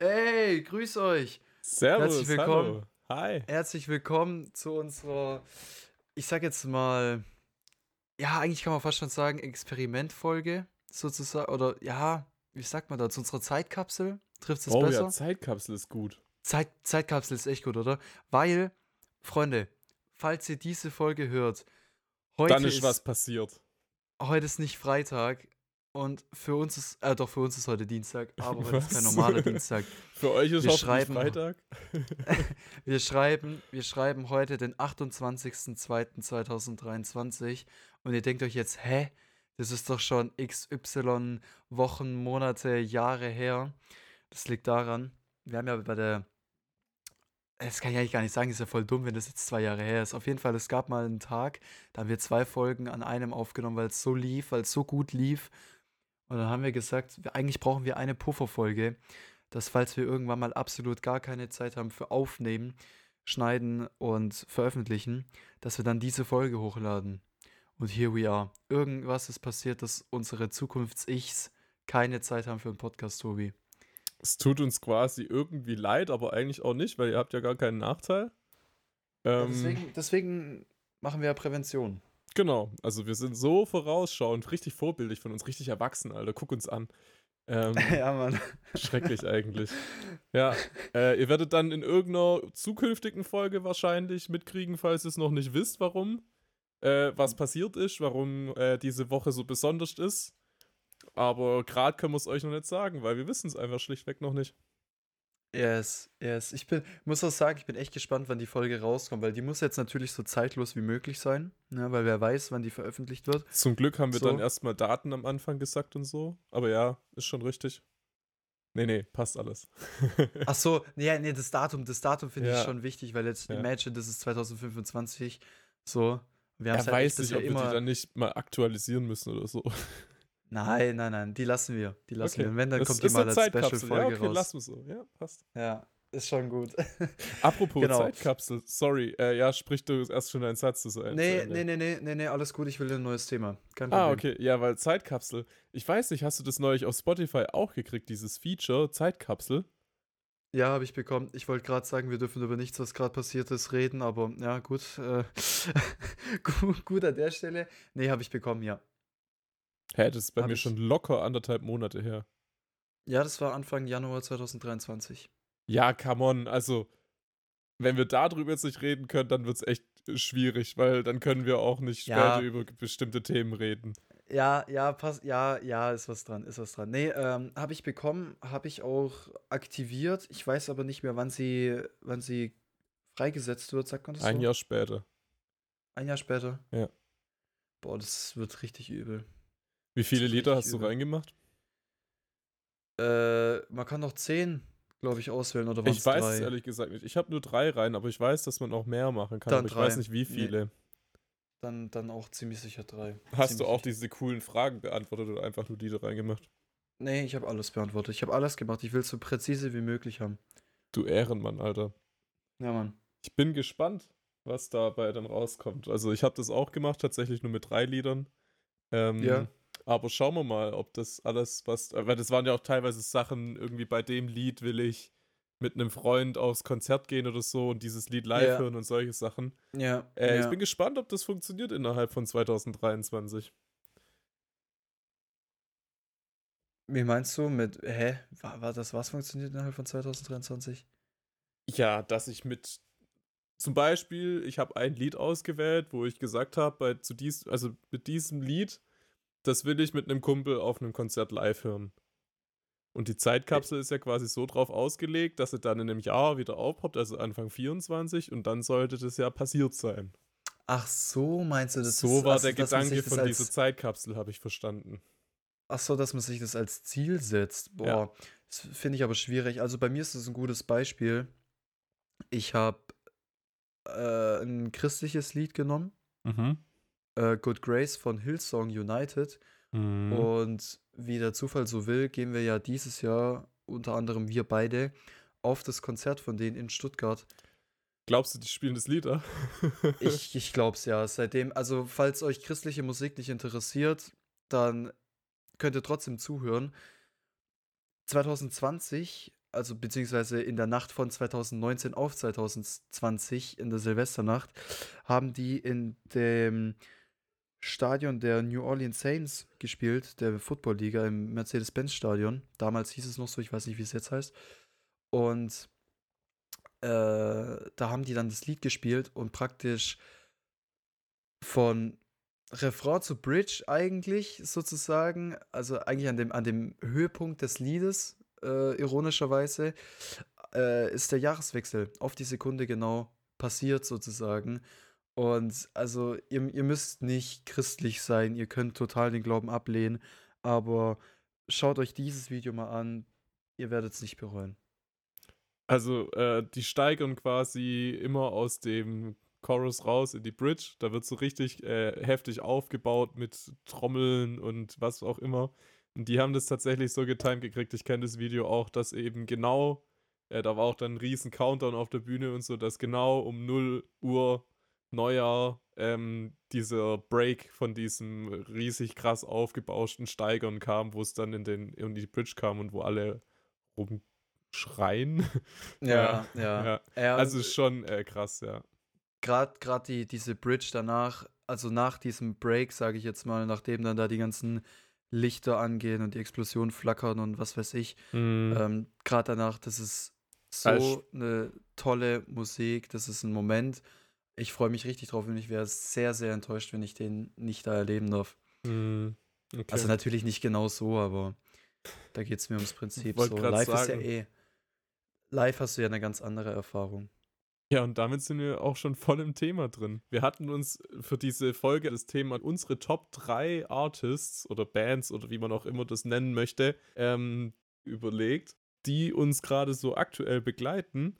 Hey, grüß euch. Servus, Herzlich willkommen. hallo. Hi. Herzlich willkommen zu unserer, ich sag jetzt mal, ja, eigentlich kann man fast schon sagen, Experimentfolge sozusagen. Oder ja, wie sagt man da, zu unserer Zeitkapsel? Trifft es Oh besser? ja, Zeitkapsel ist gut. Zeit, Zeitkapsel ist echt gut, oder? Weil, Freunde, falls ihr diese Folge hört, heute Dann ist ist, was passiert. heute ist nicht Freitag und für uns ist, äh, doch, für uns ist heute Dienstag, aber heute ist kein normaler Dienstag. Für euch ist Wir schreiben- Freitag. Wir schreiben, wir schreiben heute den 28.02.2023 und ihr denkt euch jetzt, hä? Das ist doch schon XY Wochen, Monate, Jahre her. Das liegt daran, wir haben ja bei der, das kann ich eigentlich gar nicht sagen, ist ja voll dumm, wenn das jetzt zwei Jahre her ist. Auf jeden Fall, es gab mal einen Tag, da haben wir zwei Folgen an einem aufgenommen, weil es so lief, weil es so gut lief. Und dann haben wir gesagt, wir, eigentlich brauchen wir eine Pufferfolge, dass falls wir irgendwann mal absolut gar keine Zeit haben für Aufnehmen, Schneiden und Veröffentlichen, dass wir dann diese Folge hochladen. Und here we are. Irgendwas ist passiert, dass unsere Zukunfts-Ichs keine Zeit haben für einen Podcast, Tobi. Es tut uns quasi irgendwie leid, aber eigentlich auch nicht, weil ihr habt ja gar keinen Nachteil. Ja, Ähm, deswegen, deswegen machen wir ja Prävention. Genau, also wir sind so vorausschauend, richtig vorbildlich von uns, richtig erwachsen, Alter. Guck uns an. Ähm, ja, Mann. schrecklich eigentlich. Ja, äh, ihr werdet dann in irgendeiner zukünftigen Folge wahrscheinlich mitkriegen, falls ihr es noch nicht wisst, warum, äh, was passiert ist, warum äh, diese Woche so besonders ist. Aber gerade können wir es euch noch nicht sagen, weil wir wissen es einfach schlichtweg noch nicht. Yes, yes. Ich bin, muss auch sagen, ich bin echt gespannt, wann die Folge rauskommt, weil die muss jetzt natürlich so zeitlos wie möglich sein, ne, weil wer weiß, wann die veröffentlicht wird. Zum Glück haben wir So. dann erstmal Daten am Anfang gesagt und so. Aber ja, ist schon richtig. Nee, nee, passt alles. Ach so, nee, nee, das Datum, das Datum finde ich Ja. schon wichtig, weil jetzt Ja. imagine, das ist 2025, so. Wir Er halt weiß nicht, ob wir die dann nicht mal aktualisieren müssen oder so. Nein, nein, nein, die lassen wir, die lassen Okay. wir. Und wenn, dann Das kommt die mal als. Special-Folge ja, okay, raus. lassen wir so. Ja, passt. Ja, ist schon gut. Apropos Genau. Zeitkapsel, sorry. Äh, ja, sprich du erst schon deinen Satz zu sein. nee, nee, nee, nee, nee, nee, alles gut, ich will ein neues Thema. Kein Problem. Ah, okay. Ja, weil Zeitkapsel. Ich weiß nicht, hast du das neulich auf Spotify auch gekriegt, dieses Feature Zeitkapsel? Ja, habe ich bekommen. Ich wollte gerade sagen, wir dürfen über nichts, was gerade passiert ist, reden, aber ja, gut. Äh, gut, gut an der Stelle. Nee, habe ich bekommen, ja. Hä, das ist bei Hab mir ich. schon locker anderthalb Monate her. Ja, das war Anfang Januar 2023. Ja, come on. Also, wenn wir darüber jetzt nicht reden können, dann wird es echt schwierig, weil dann können wir auch nicht Ja. später über bestimmte Themen reden. Ja, ja, passt, ja, ja, ist was dran, ist was dran. Nee, ähm, habe ich bekommen, habe ich auch aktiviert. Ich weiß aber nicht mehr, wann sie, wann sie freigesetzt wird, sagt man das Ein so? Jahr später. Ein Jahr später. Ja. Boah, das wird richtig übel. Wie viele richtig hast du übel. reingemacht? Äh, man kann noch zehn, glaube ich, auswählen oder waren Ich weiß drei? es ehrlich gesagt nicht. Ich habe nur drei rein, aber ich weiß, dass man auch mehr machen kann. Dann aber ich weiß drei. nicht, wie Nee. viele. Dann, dann auch ziemlich sicher drei. Hast du Ziemlich auch sicher. diese coolen Fragen beantwortet oder einfach nur Lieder reingemacht? Nee, ich habe alles beantwortet. Ich habe alles gemacht. Ich will es so präzise wie möglich haben. Du Ehrenmann, Alter. Ja, Mann. Ich bin gespannt, was dabei dann rauskommt. Also ich habe das auch gemacht, tatsächlich nur mit drei Liedern. Ähm, Ja. Aber schauen wir mal, ob das alles, was. Weil das waren ja auch teilweise Sachen, irgendwie bei dem Lied will ich mit einem Freund aufs Konzert gehen oder so und dieses Lied live Ja. hören und solche Sachen. Ja. Äh, ja. Ich bin gespannt, ob das funktioniert innerhalb von 2023. Wie meinst du mit, hä? War, war das was funktioniert innerhalb von 2023? Ja, dass ich mit zum Beispiel, ich habe ein Lied ausgewählt, wo ich gesagt habe, bei zu dies, also mit diesem Lied, das will ich mit einem Kumpel auf einem Konzert live hören. Und die Zeitkapsel ist ja quasi so drauf ausgelegt, dass sie dann in einem Jahr wieder aufpoppt, also Anfang 24, und dann sollte das ja passiert sein. Ach so, meinst du, das so ist, war also, der Gedanke von dieser Zeitkapsel, habe ich verstanden. Ach so, dass man sich das als Ziel setzt. Boah, Ja. das finde ich aber schwierig. Also bei mir ist das ein gutes Beispiel. Ich habe äh, ein christliches Lied genommen, Mhm. Äh, Good Grace von Hillsong United. Mhm. Und wie der Zufall so will, gehen wir ja dieses Jahr, unter anderem wir beide, auf das Konzert von denen in Stuttgart. Glaubst du, die spielen das Lied? Ich, ich glaub's ja. Seitdem, also falls euch christliche Musik nicht interessiert, dann könnt ihr trotzdem zuhören. 2020 also beziehungsweise in der Nacht von 2019 auf 2020, in der Silvesternacht, haben die in dem Stadion der New Orleans Saints gespielt, der Football-Liga im Mercedes-Benz-Stadion. Damals hieß es noch so, ich weiß nicht, wie es jetzt heißt. Und äh, da haben die dann das Lied gespielt und praktisch von Refrain zu Bridge eigentlich sozusagen, also eigentlich an dem, an dem Höhepunkt des Liedes, äh, ironischerweise, äh, ist der Jahreswechsel auf die Sekunde genau passiert sozusagen. Und also ihr, ihr müsst nicht christlich sein, ihr könnt total den Glauben ablehnen, aber schaut euch dieses Video mal an, ihr werdet es nicht bereuen. Also, äh, die steigern quasi immer aus dem Chorus raus in die Bridge. Da wird so richtig äh, heftig aufgebaut mit Trommeln und was auch immer. Und die haben das tatsächlich so getimed gekriegt. Ich kenne das Video auch, dass eben genau, äh, da war auch dann ein riesen Countdown auf der Bühne und so, dass genau um 0 Uhr Neujahr ähm, dieser Break von diesem riesig krass aufgebauschten Steigern kam, wo es dann in, den, in die Bridge kam und wo alle rumschreien. Ja, ja. ja. ja. Also schon äh, krass, ja. Gerade die, diese Bridge danach, also nach diesem Break, sage ich jetzt mal, nachdem dann da die ganzen Lichter angehen und die Explosionen flackern und was weiß ich, Mhm. ähm, gerade danach, das ist Also so eine tolle Musik, das ist ein Moment. Ich freue mich richtig drauf und ich wäre sehr, sehr enttäuscht, wenn ich den nicht da erleben darf. Mhm. Okay. Also natürlich nicht genau so, aber da geht es mir ums Prinzip so. Live ist ja sagen. eh. Live hast du ja eine ganz andere Erfahrung. Ja, und damit sind wir auch schon voll im Thema drin. Wir hatten uns für diese Folge das Thema unsere Top 3 Artists oder Bands oder wie man auch immer das nennen möchte, ähm, überlegt, die uns gerade so aktuell begleiten.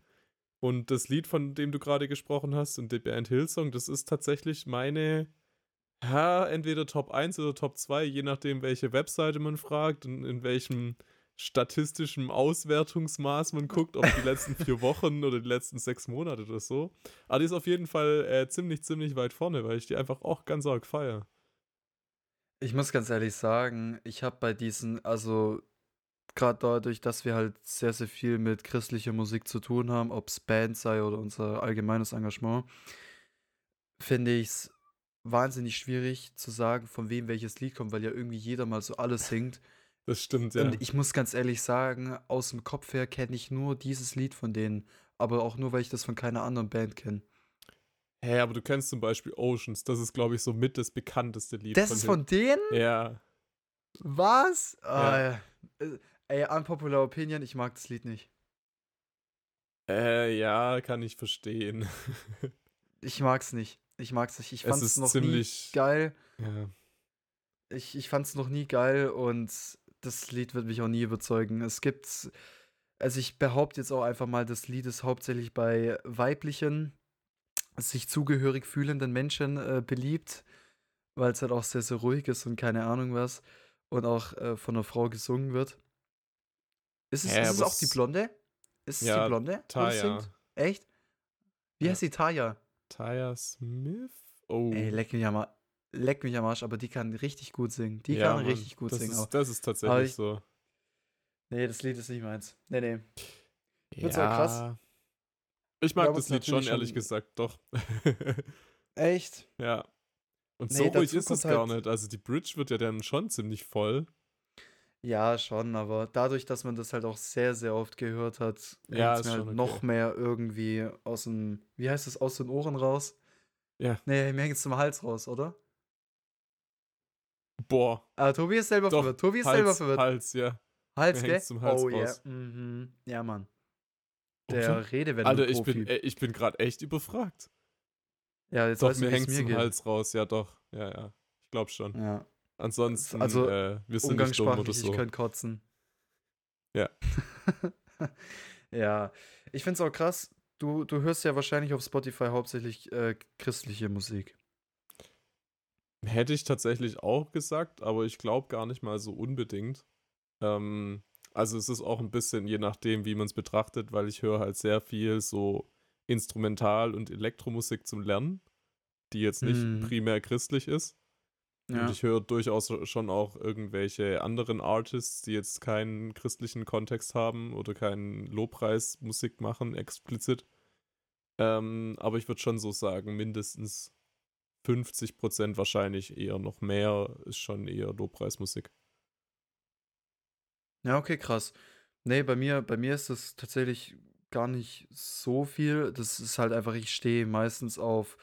Und das Lied, von dem du gerade gesprochen hast und die Band Hillsong, das ist tatsächlich meine, ja, entweder Top 1 oder Top 2, je nachdem, welche Webseite man fragt und in welchem statistischen Auswertungsmaß man guckt, ob die letzten vier Wochen oder die letzten sechs Monate oder so. Aber die ist auf jeden Fall äh, ziemlich, ziemlich weit vorne, weil ich die einfach auch ganz arg feier. Ich muss ganz ehrlich sagen, ich habe bei diesen, also gerade dadurch, dass wir halt sehr, sehr viel mit christlicher Musik zu tun haben, ob es Band sei oder unser allgemeines Engagement, finde ich es wahnsinnig schwierig zu sagen, von wem welches Lied kommt, weil ja irgendwie jeder mal so alles singt. Das stimmt, ja. Und ich muss ganz ehrlich sagen, aus dem Kopf her kenne ich nur dieses Lied von denen, aber auch nur, weil ich das von keiner anderen Band kenne. Hä, hey, aber du kennst zum Beispiel Oceans. Das ist, glaube ich, so mit das bekannteste Lied. Das ist von denen? Ja. Was? Ja. Ah, äh, ey, unpopular Opinion, ich mag das Lied nicht. Äh, ja, kann ich verstehen. Ich mag's nicht. Ich mag's nicht. Ich Es fand's ist noch ziemlich- nie geil. ja. Ich, ich fand's noch nie geil und das Lied wird mich auch nie überzeugen. Es gibt, also ich behaupte jetzt auch einfach mal, das Lied ist hauptsächlich bei weiblichen, sich zugehörig fühlenden Menschen äh, beliebt, weil es halt auch sehr, sehr ruhig ist und keine Ahnung was und auch äh, von einer Frau gesungen wird. Ist es, Hä, ist es auch die Blonde? Ist es Ja, die Blonde? Taya. Echt? Wie Ja. heißt die Taya? Taya Smith? Oh. Ey, leck mich am, leck mich am Arsch, aber die kann richtig gut singen. Die ja, kann Mann, richtig gut das singen. Ist, aber- das ist tatsächlich ich- so. nee, das Lied ist nicht meins. Nee, nee. Find's ja. krass. Ich mag das Lied schon, ehrlich schon- gesagt, doch. Echt? ja. Und Nee, so ruhig ist es kommt gar halt- nicht. Also die Bridge wird ja dann schon ziemlich voll. Ja, schon, aber dadurch, dass man das halt auch sehr, sehr oft gehört hat, Ja, ist mir halt okay. noch mehr irgendwie aus dem, wie heißt das, aus den Ohren raus? Ja. Nee, mir hängt es zum Hals raus, oder? Boah. Ah, Tobi ist selber Doch, verwirrt. Tobi ist selber Hals, verwirrt. Hals, ja. Hals, mir gell? zum Hals oh, ja. raus. Mhm. Ja, Mann. Okay. Der Redewendung Alter, ich bin, ich bin gerade echt überfragt. ja, jetzt Doch, weißt du, mir es hängt mir zum geht. Hals raus, ja doch. Ja, ja. Ich glaube schon. Ja. Ansonsten, Also, äh, wir sind nicht dumm oder Umgangssprachlich, so. ich könnte kotzen. Ja. ja, ich finde es auch krass. Du, du hörst ja wahrscheinlich auf Spotify hauptsächlich äh, christliche Musik. Hätte ich tatsächlich auch gesagt, aber ich glaube gar nicht mal so unbedingt. Ähm, also es ist auch ein bisschen je nachdem, wie man es betrachtet, weil ich höre halt sehr viel so Instrumental- und Elektromusik zum Lernen, die jetzt nicht Mhm. primär christlich ist. Und Ja. ich höre durchaus schon auch irgendwelche anderen Artists, die jetzt keinen christlichen Kontext haben oder keinen Lobpreismusik machen, explizit. Ähm, aber ich würde schon so sagen, mindestens 50% wahrscheinlich eher noch mehr ist schon eher Lobpreismusik. Ja, okay, krass. Nee, bei mir, bei mir ist das tatsächlich gar nicht so viel. Das ist halt einfach, ich stehe meistens auf,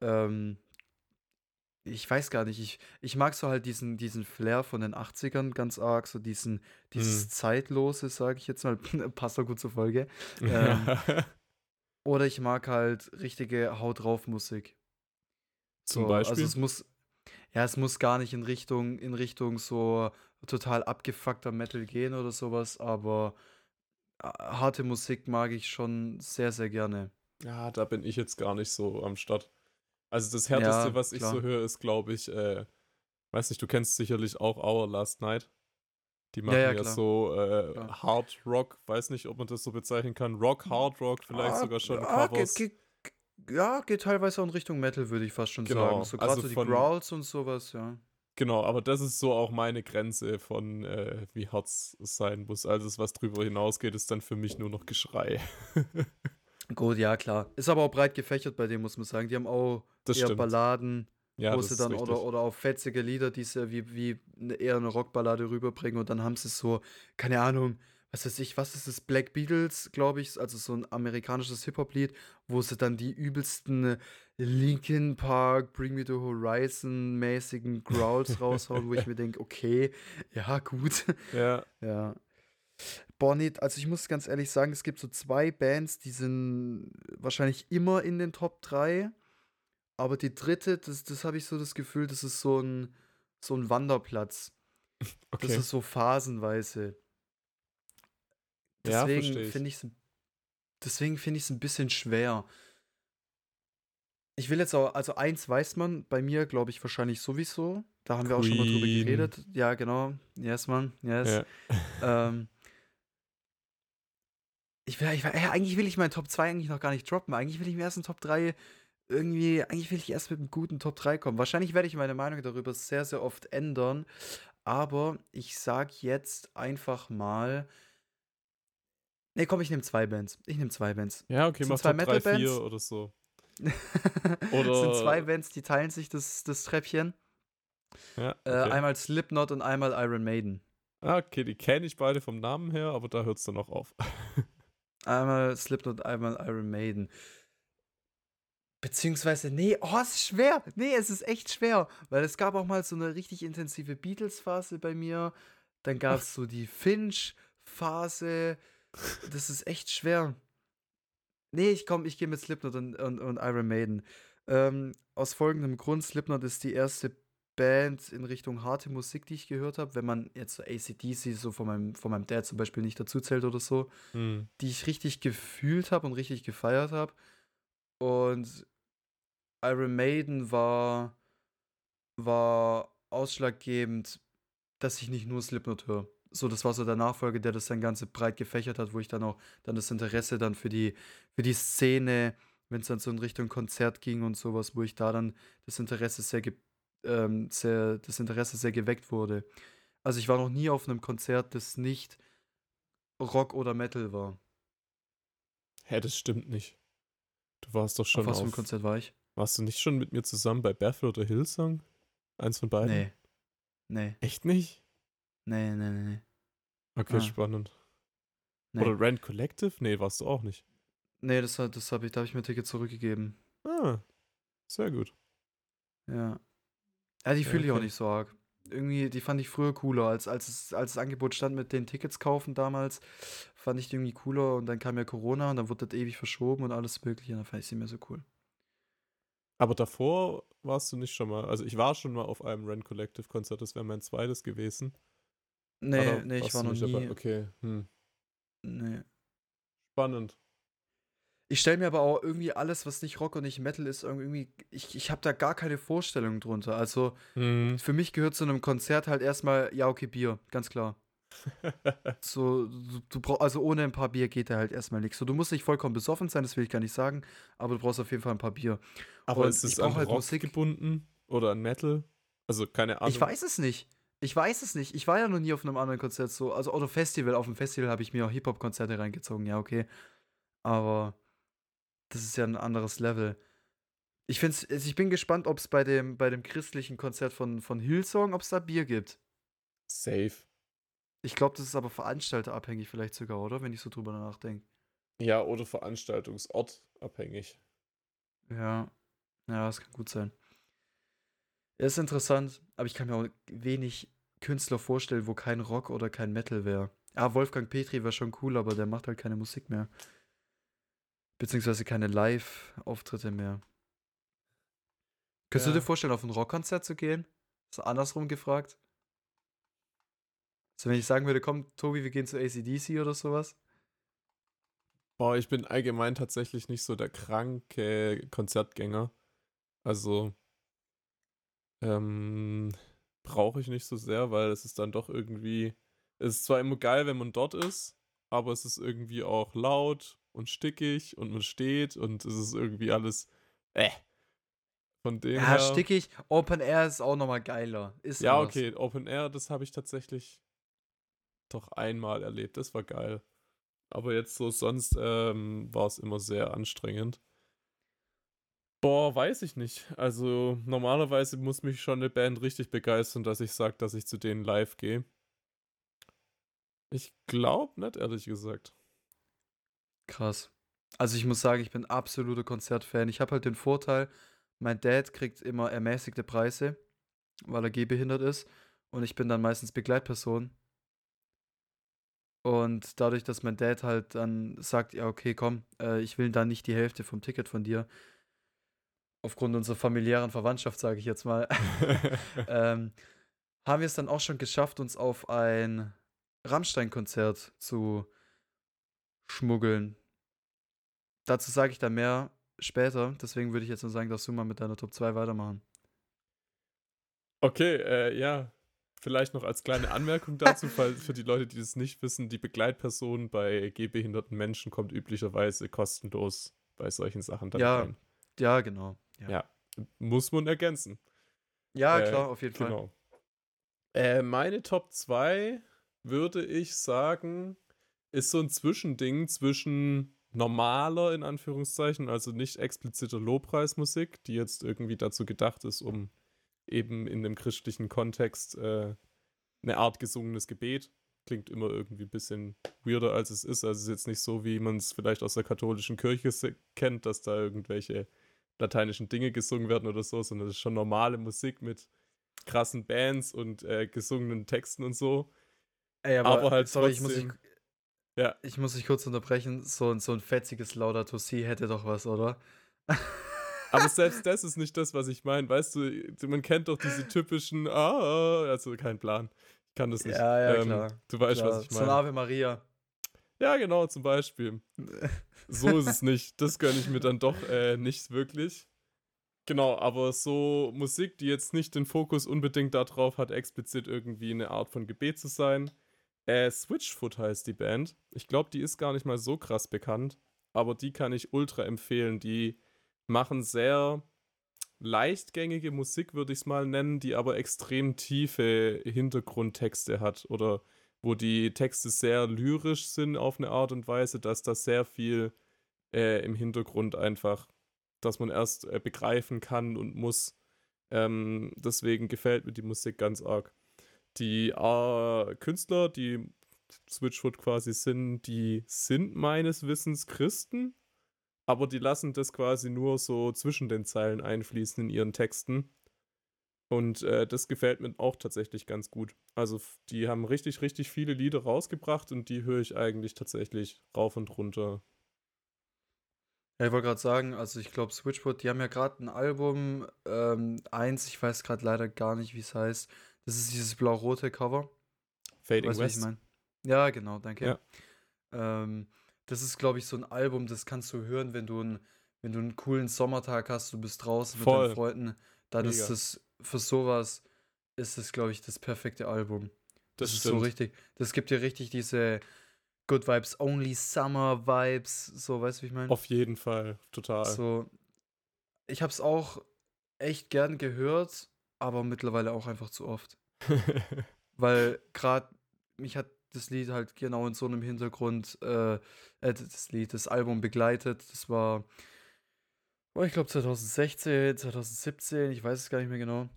ähm, ich weiß gar nicht, ich, ich mag so halt diesen, diesen Flair von den 80ern ganz arg, so diesen, dieses Mhm. Zeitlose, sage ich jetzt mal, passt doch gut zur Folge. Ähm, oder ich mag halt richtige Haut drauf Musik. Zum So, Beispiel? Also es muss, ja, es muss gar nicht in Richtung, in Richtung so total abgefuckter Metal gehen oder sowas, aber äh, harte Musik mag ich schon sehr, sehr gerne. Ja, da bin ich jetzt gar nicht so am Start. Also das Härteste, Ja, was ich klar. so höre, ist, glaube ich, äh, weiß nicht, du kennst sicherlich auch Our Last Night. Die machen ja, ja, klar. so äh. Hard Rock, weiß nicht, ob man das so bezeichnen kann. Rock, Hard Rock, vielleicht Ah, sogar schon ah, Covers. Geht, geht, ja, geht teilweise auch in Richtung Metal, würde ich fast schon Genau, sagen. So gerade also so die von- Growls und sowas, ja. Genau, aber das ist so auch meine Grenze von, äh, wie hart es sein muss. Alles, was drüber hinausgeht, ist dann für mich nur noch Geschrei. Gut, ja, klar. Ist aber auch breit gefächert bei dem, muss man sagen. Die haben auch Das eher stimmt. Balladen, Ja, wo sie dann oder, oder auch fetzige Lieder, die sie wie, wie ne- eher eine Rockballade rüberbringen und dann haben sie so, keine Ahnung, was weiß ich, was ist das? Black Beatles, glaube ich, also so ein amerikanisches Hip-Hop-Lied, wo sie dann die übelsten Linkin Park, Bring Me the Horizon mäßigen Growls raushauen, wo ich mir denke, okay, ja, gut. Ja, Ja. Boah, nee, also ich muss ganz ehrlich sagen, es gibt so zwei Bands, die sind wahrscheinlich immer in den Top 3. Aber die dritte, das, das habe ich so das Gefühl, das ist so ein, so ein Wanderplatz. Das okay. ist so phasenweise. Ja, Deswegen ich. finde ich es deswegen finde ich es ein bisschen schwer. Ich will jetzt auch, also eins weiß man bei mir, glaube ich, wahrscheinlich sowieso. Da haben wir auch schon mal drüber Queen. geredet. Ja, genau. Yes, man. Yes. Ja. Ähm, ich will, ich will, ja, eigentlich will ich meinen Top 2 eigentlich noch gar nicht droppen. Eigentlich will ich mir erst einen Top 3 irgendwie, eigentlich will ich erst mit einem guten Top 3 kommen. Wahrscheinlich werde ich meine Meinung darüber sehr, sehr oft ändern. Aber ich sag jetzt einfach mal. Nee, komm, ich nehme zwei Bands. Ich nehme zwei Bands. Ja, okay, Sind mach zwei Top 3, Metal-Bands? 4 oder so. Es Oder- sind zwei Bands, die teilen sich das, das Treppchen. Ja, Äh, okay. einmal Slipknot und einmal Iron Maiden. Ah, okay, die kenne ich beide vom Namen her, aber da hört es dann auch auf. Einmal Slipknot, einmal Iron Maiden. Beziehungsweise, nee, oh, es ist schwer. Nee, es ist echt schwer. Weil es gab auch mal so eine richtig intensive Beatles-Phase bei mir. Dann gab es so die Finch-Phase. Das ist echt schwer. Nee, ich komm, ich gehe mit Slipknot und, und, und Iron Maiden. Ähm, aus folgendem Grund, Slipknot ist die erste Band in Richtung harte Musik, die ich gehört habe. Wenn man jetzt so ACDC so von meinem, von meinem Dad zum Beispiel nicht dazu zählt oder so Hm. die ich richtig gefühlt habe und richtig gefeiert habe. Und Iron Maiden war, war ausschlaggebend, dass ich nicht nur Slipknot höre. So, das war so der Nachfolger, der das dann ganz breit gefächert hat, wo ich dann auch dann das Interesse dann für die, für die Szene, wenn es dann so in Richtung Konzert ging und sowas, wo ich da dann das Interesse sehr, ähm, sehr, das Interesse sehr geweckt wurde. Also ich war noch nie auf einem Konzert, das nicht Rock oder Metal war. Hä, das stimmt nicht. Du warst doch schon auf was für ein auf. Konzert war ich? Warst du nicht schon mit mir zusammen bei Barefoot oder Hillsong? Eins von beiden? Nee. Nee, Echt nicht? nee, nee, nee, nee. Okay, Ah. spannend. Nee, Oder Rand Collective? Nee, warst du auch nicht. nee das, das habe ich, da habe ich mir ein Ticket zurückgegeben. Ah, sehr gut. Ja. Ja, die Ja, fühle ich auch okay. nicht so arg. Irgendwie, die fand ich früher cooler, als, als, es, als das Angebot stand mit den Tickets kaufen damals, fand ich die irgendwie cooler und dann kam ja Corona und dann wurde das ewig verschoben und alles mögliche und dann fand ich sie mir so cool. Aber davor warst du nicht schon mal. Also ich war schon mal auf einem Rand Collective Konzert, das wäre mein zweites gewesen. Nee, Aber nee, ich war noch nicht nie. dabei? Okay, hm. Nee. Spannend. Ich stelle mir aber auch irgendwie alles, was nicht Rock und nicht Metal ist, irgendwie, ich, ich habe da gar keine Vorstellung drunter. Also Hm. für mich gehört zu einem Konzert halt erstmal, ja, okay, Bier, ganz klar. So, du, du brauch, also ohne ein paar Bier geht da halt erstmal nichts. So, du musst nicht vollkommen besoffen sein, das will ich gar nicht sagen, aber du brauchst auf jeden Fall ein paar Bier. Aber Und ist es an halt Rock Musik- gebunden oder an Metal? Also keine Ahnung. Ich weiß es nicht. Ich weiß es nicht. Ich war ja noch nie auf einem anderen Konzert so. Also, oder Festival. Auf dem Festival habe ich mir auch Hip-Hop-Konzerte reingezogen. Ja, okay. Aber das ist ja ein anderes Level. Ich, find's, also ich bin gespannt, ob es bei dem, bei dem christlichen Konzert von, von Hillsong, ob es da Bier gibt. Safe. Ich glaube, das ist aber veranstalterabhängig vielleicht sogar, oder? Wenn ich so drüber nachdenke. Ja, oder Veranstaltungsort abhängig. Ja. Ja, das kann gut sein. Ist interessant, aber ich kann mir auch wenig Künstler vorstellen, wo kein Rock oder kein Metal wäre. Ja, Wolfgang Petri wäre schon cool, aber der macht halt keine Musik mehr. Beziehungsweise keine Live-Auftritte mehr. Könntest Ja. du dir vorstellen, auf ein Rockkonzert zu gehen? So andersrum gefragt. So, wenn ich sagen würde, komm, Tobi, wir gehen zu ACDC oder sowas. Boah, ich bin allgemein tatsächlich nicht so der kranke Konzertgänger. Also, ähm, brauche ich nicht so sehr, weil es ist dann doch irgendwie, es ist zwar immer geil, wenn man dort ist, aber es ist irgendwie auch laut und stickig und man steht und es ist irgendwie alles, äh. Von dem Ja, her, stickig. Open Air ist auch nochmal geiler. Ist ja, anders. okay, Open Air, das habe ich tatsächlich doch einmal erlebt. Das war geil. Aber jetzt so sonst ähm, war es immer sehr anstrengend. Boah, weiß ich nicht. Also normalerweise muss mich schon eine Band richtig begeistern, dass ich sage, dass ich zu denen live gehe. Ich glaube nicht, ehrlich gesagt. Krass. Also ich muss sagen, ich bin absoluter Konzertfan. Ich habe halt den Vorteil, mein Dad kriegt immer ermäßigte Preise, weil er gehbehindert ist. Und ich bin dann meistens Begleitperson. Und dadurch, dass mein Dad halt dann sagt, ja, okay, komm, äh, ich will dann nicht die Hälfte vom Ticket von dir. Aufgrund unserer familiären Verwandtschaft, sage ich jetzt mal. ähm, haben wir es dann auch schon geschafft, uns auf ein Rammstein-Konzert zu schmuggeln. Dazu sage ich dann mehr später. Deswegen würde ich jetzt nur sagen, dass du mal mit deiner Top 2 weitermachen. Okay, äh, ja. Vielleicht noch als kleine Anmerkung dazu, weil für die Leute, die das nicht wissen, die Begleitperson bei gehbehinderten Menschen kommt üblicherweise kostenlos bei solchen Sachen dann Ja, rein. Ja, genau. Ja, Ja, muss man ergänzen. ja Äh, klar, auf jeden Fall. Genau. Äh, meine Top 2 würde ich sagen, ist so ein Zwischending zwischen normaler, in Anführungszeichen, also nicht expliziter Lobpreismusik, die jetzt irgendwie dazu gedacht ist, um eben in dem christlichen Kontext äh, eine Art gesungenes Gebet. Klingt immer irgendwie ein bisschen weirder, als es ist. Also es ist jetzt nicht so, wie man es vielleicht aus der katholischen Kirche kennt, dass da irgendwelche lateinischen Dinge gesungen werden oder so, sondern es ist schon normale Musik mit krassen Bands und äh, gesungenen Texten und so. Ey, aber, Aber halt sorry, ich muss, trotzdem- Ja. ich muss dich kurz unterbrechen. So, ein- so ein fetziges Laudato Si hätte doch was, oder? Aber selbst das ist nicht das, was ich meine. Weißt du, man kennt doch diese typischen, ah, also kein Plan. Ich kann das nicht. Ja, ja, Ähm, klar. Du weißt, Klar, was ich meine. Ave Maria. Ja, genau, zum Beispiel. So ist es nicht. Das gönne ich mir dann doch äh, nicht wirklich. Genau, aber so Musik, die jetzt nicht den Fokus unbedingt darauf hat, explizit irgendwie eine Art von Gebet zu sein. Äh, Switchfoot heißt die Band. Ich glaube, die ist gar nicht mal so krass bekannt, aber die kann ich ultra empfehlen. Die machen sehr leichtgängige Musik, würde ich es mal nennen, die aber extrem tiefe Hintergrundtexte hat oder wo die Texte sehr lyrisch sind auf eine Art und Weise, dass da sehr viel äh, im Hintergrund einfach, dass man erst äh, begreifen kann und muss. Ähm, deswegen gefällt mir die Musik ganz arg. Die äh, Künstler, die Switchfoot quasi sind, die sind meines Wissens Christen, aber die lassen das quasi nur so zwischen den Zeilen einfließen in ihren Texten. Und äh, das gefällt mir auch tatsächlich ganz gut. Also die haben richtig, richtig viele Lieder rausgebracht und die höre ich eigentlich tatsächlich rauf und runter. Ja, ich wollte gerade sagen, also ich glaube, Switchfoot, die haben ja gerade ein Album, ähm, eins, ich weiß gerade leider gar nicht, wie es heißt. Das ist dieses blau-rote Cover. Fading Weißt was ich West. meine? Ja, genau, danke. Ja. Ähm, das ist, glaube ich, so ein Album, das kannst du hören, wenn du, ein, wenn du einen coolen Sommertag hast, du bist draußen mit Voll. deinen Freunden, dann ist Mega. das, für sowas ist es, glaube ich, das perfekte Album. Das, ist stimmt. so richtig, das gibt dir richtig diese Good Vibes, Only Summer Vibes, so, weißt du, wie ich meine? Auf jeden Fall, total. So, ich habe es auch echt gern gehört, aber mittlerweile auch einfach zu oft. Weil gerade mich hat das Lied halt genau in so einem Hintergrund, äh, äh das Lied, das Album begleitet. Das war, ich glaube 2016, 2017, ich weiß es gar nicht mehr genau.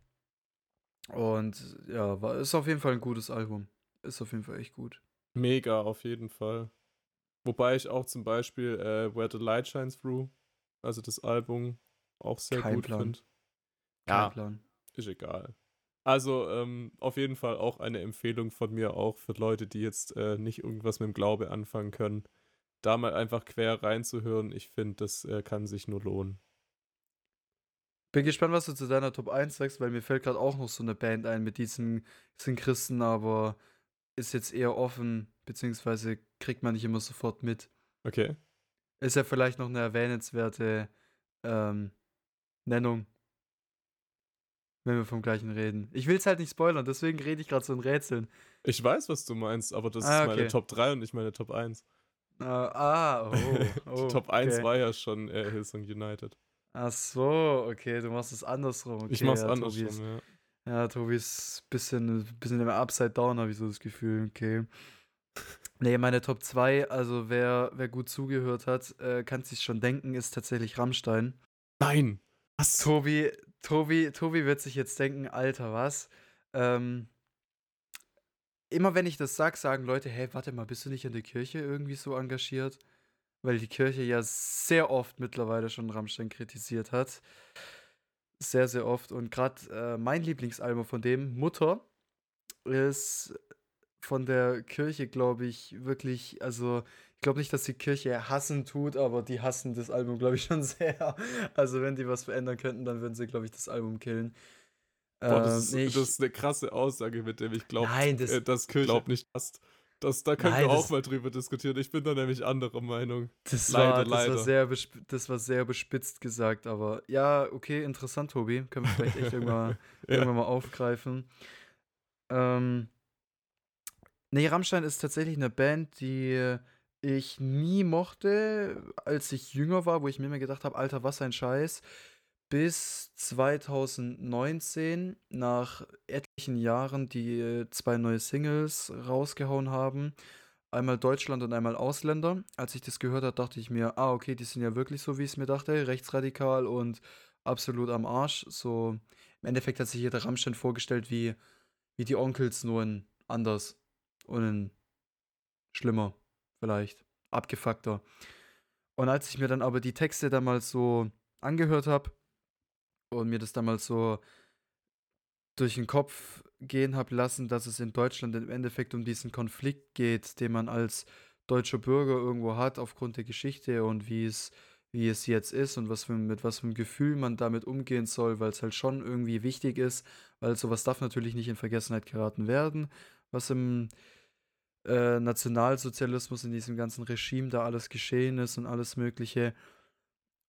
Und ja, war, ist auf jeden Fall ein gutes Album. Ist auf jeden Fall echt gut. Mega, auf jeden Fall. Wobei ich auch zum Beispiel äh, Where the Light Shines Through, also das Album, auch sehr Kein gut finde. Kein Ja, Plan. ist egal. Also ähm, auf jeden Fall auch eine Empfehlung von mir auch für Leute, die jetzt äh, nicht irgendwas mit dem Glaube anfangen können, da mal einfach quer reinzuhören. Ich finde, das äh, kann sich nur lohnen. Bin gespannt, was du zu deiner Top 1 sagst, weil mir fällt gerade auch noch so eine Band ein mit diesen, sind Christen, aber ist jetzt eher offen, beziehungsweise kriegt man nicht immer sofort mit. Okay. Ist ja vielleicht noch eine erwähnenswerte ähm, Nennung, wenn wir vom gleichen reden. Ich will es halt nicht spoilern, deswegen rede ich gerade so in Rätseln. Ich weiß, was du meinst, aber das Ah, ist meine okay. Top 3 und nicht meine Top 1. Äh, ah, oh, Die oh, Top 1 okay. war ja schon äh, Hillsong United. Ach so, okay, du machst es andersrum. Okay, ich mach's ja, andersrum, Tobi ist, ja. ja, Tobi ist ein bisschen, bisschen im Upside Down, habe ich so das Gefühl. Okay. Nee, meine Top 2, also wer, wer gut zugehört hat, äh, kann sich schon denken, ist tatsächlich Rammstein. Nein! Was? Tobi, Tobi, Tobi wird sich jetzt denken, Alter, was? Ähm, immer wenn ich das sag, sagen Leute, hey, warte mal, bist du nicht in der Kirche irgendwie so engagiert? Weil die Kirche ja sehr oft mittlerweile schon Rammstein kritisiert hat. Sehr, sehr oft. Und gerade äh, mein Lieblingsalbum von dem, Mutter, ist von der Kirche, glaube ich, wirklich, also ich glaube nicht, dass die Kirche hassen tut, aber die hassen das Album, glaube ich, schon sehr. Also wenn die was verändern könnten, dann würden sie, glaube ich, das Album killen. Boah, das Ähm, ist, ich- das ist eine krasse Aussage, mit der ich glaube, das- äh, das Kirche glaub nicht passt. Das, da können Nein, wir auch das- mal drüber diskutieren. Ich bin da nämlich anderer Meinung. Das Leider, war, das, leider. War sehr das war sehr bespitzt gesagt, aber ja, okay, interessant, Tobi. Können wir vielleicht echt irgendwann, irgendwann mal aufgreifen. Ähm, nee, Rammstein ist tatsächlich eine Band, die ich nie mochte, als ich jünger war, wo ich mir immer gedacht habe, Alter, was ein Scheiß. Bis 2019, nach etlichen Jahren, die zwei neue Singles rausgehauen haben. Einmal Deutschland und einmal Ausländer. Als ich das gehört habe, dachte ich mir, ah, okay, die sind ja wirklich so, wie ich es mir dachte, rechtsradikal und absolut am Arsch. So, im Endeffekt hat sich jeder Rammstein vorgestellt wie, wie die Onkels, nur in anders und in schlimmer, vielleicht, abgefuckter. Und als ich mir dann aber die Texte damals so angehört habe und mir das damals so durch den Kopf gehen habe lassen, dass es in Deutschland im Endeffekt um diesen Konflikt geht, den man als deutscher Bürger irgendwo hat aufgrund der Geschichte und wie es wie es jetzt ist und was für, mit was für einem Gefühl man damit umgehen soll, weil es halt schon irgendwie wichtig ist, weil sowas darf natürlich nicht in Vergessenheit geraten werden, was im äh, Nationalsozialismus, in diesem ganzen Regime da alles geschehen ist und alles Mögliche.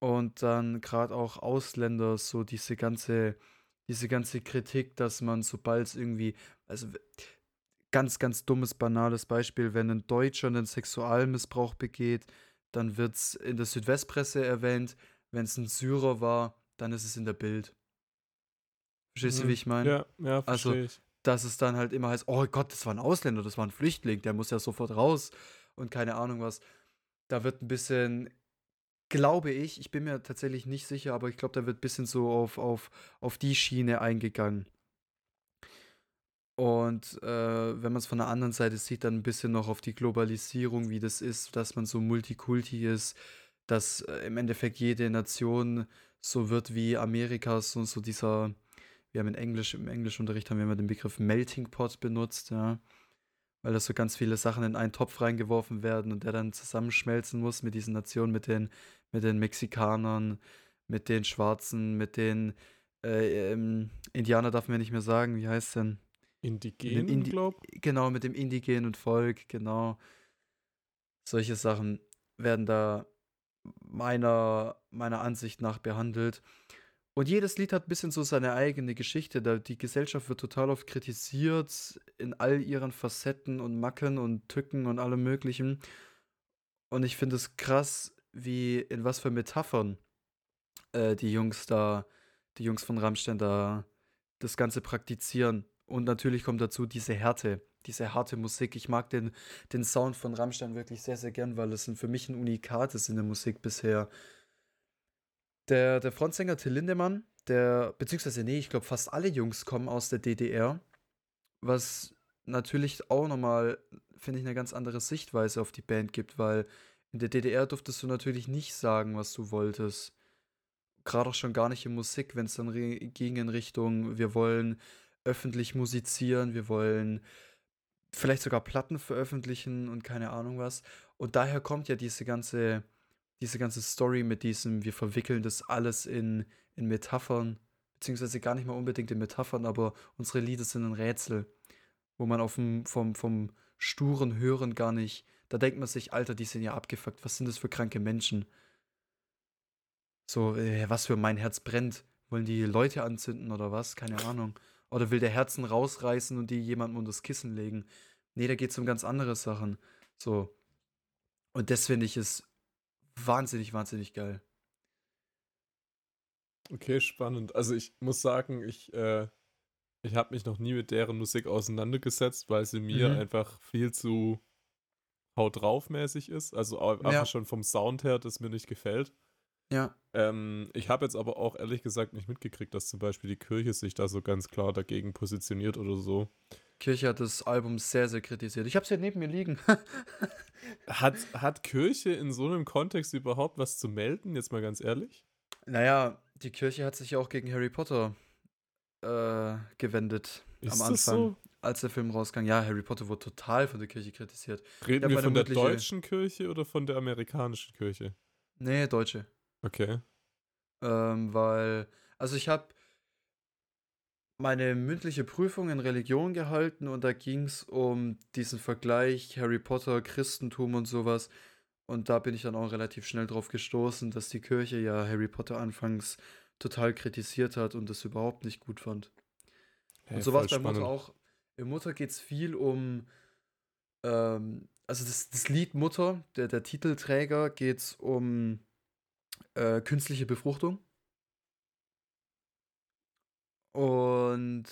Und dann gerade auch Ausländer, so diese ganze, diese ganze Kritik, dass man, sobald es irgendwie, also ganz, ganz dummes, banales Beispiel, wenn ein Deutscher einen Sexualmissbrauch begeht, dann wird es in der Südwestpresse erwähnt. Wenn es ein Syrer war, dann ist es in der Bild. Verstehst du, Mhm. wie ich meine? Ja, ja, Also, verstehe ich. Dass es dann halt immer heißt, oh Gott, das war ein Ausländer, das war ein Flüchtling, der muss ja sofort raus und keine Ahnung was. Da wird ein bisschen, glaube ich, ich bin mir tatsächlich nicht sicher, aber ich glaube, da wird ein bisschen so auf, auf, auf die Schiene eingegangen. Und äh, wenn man es von der anderen Seite sieht, dann ein bisschen noch auf die Globalisierung, wie das ist, dass man so multikulti ist, dass äh, im Endeffekt jede Nation so wird wie Amerikas und so dieser, wir haben in Englisch, im Englischunterricht haben wir immer den Begriff Melting Pot benutzt, ja. Weil da so ganz viele Sachen in einen Topf reingeworfen werden und der dann zusammenschmelzen muss mit diesen Nationen, mit den, mit den Mexikanern, mit den Schwarzen, mit den äh, ähm, Indianer darf man nicht mehr sagen, wie heißt denn? Indigen, Indi- glaub. Genau, mit dem indigenen Volk, genau. Solche Sachen werden da meiner, meiner Ansicht nach behandelt. Und jedes Lied hat ein bisschen so seine eigene Geschichte. Da die Gesellschaft wird total oft kritisiert in all ihren Facetten und Macken und Tücken und allem Möglichen. Und ich finde es krass, wie in was für Metaphern äh, die Jungs da, die Jungs von Rammstein da das Ganze praktizieren. Und natürlich kommt dazu diese Härte, diese harte Musik. Ich mag den, den Sound von Rammstein wirklich sehr, sehr gern, weil es für mich ein Unikat ist in der Musik bisher. Der, der Frontsänger Till Lindemann, der, beziehungsweise, nee, ich glaube, fast alle Jungs kommen aus der DDR, was natürlich auch nochmal, finde ich, eine ganz andere Sichtweise auf die Band gibt, weil in der DDR durftest du natürlich nicht sagen, was du wolltest. Gerade auch schon gar nicht in Musik, wenn es dann ging in Richtung, wir wollen öffentlich musizieren, wir wollen vielleicht sogar Platten veröffentlichen und keine Ahnung was. Und daher kommt ja diese ganze, diese ganze Story mit diesem, wir verwickeln das alles in, in Metaphern, beziehungsweise gar nicht mal unbedingt in Metaphern, aber unsere Lieder sind ein Rätsel, wo man auf dem, vom, vom sturen Hören gar nicht, da denkt man sich, Alter, die sind ja abgefuckt, was sind das für kranke Menschen? So, äh, was für mein Herz brennt. Wollen die Leute anzünden oder was? Keine Ahnung. Oder will der Herzen rausreißen und die jemandem unter das Kissen legen? Nee, da geht es um ganz andere Sachen. So. Und das finde ich ist wahnsinnig, wahnsinnig geil. Okay, spannend. Also ich muss sagen, ich, äh, ich habe mich noch nie mit deren Musik auseinandergesetzt, weil sie mir mhm. einfach viel zu haut drauf mäßig ist. Also einfach ja. schon vom Sound her, das mir nicht gefällt. Ja. Ähm, ich habe jetzt aber auch ehrlich gesagt nicht mitgekriegt, dass zum Beispiel die Kirche sich da so ganz klar dagegen positioniert oder so. Kirche hat das Album sehr, sehr kritisiert. Ich habe es ja neben mir liegen. hat, hat Kirche in so einem Kontext überhaupt was zu melden, jetzt mal ganz ehrlich? Naja, die Kirche hat sich ja auch gegen Harry Potter äh, gewendet Ist am Anfang. So? Als der Film rauskam, ja, Harry Potter wurde total von der Kirche kritisiert. Reden wir von der deutschen Kirche oder von der amerikanischen Kirche? Nee, deutsche. Okay. Ähm, weil, also ich habe meine mündliche Prüfung in Religion gehalten und da ging es um diesen Vergleich Harry Potter, Christentum und sowas. Und da bin ich dann auch relativ schnell drauf gestoßen, dass die Kirche ja Harry Potter anfangs total kritisiert hat und das überhaupt nicht gut fand. Hey, und so war es bei Mutter auch. In Mutter geht es viel um, ähm, also das, das Lied Mutter, der, der Titelträger, geht es um äh, künstliche Befruchtung. Und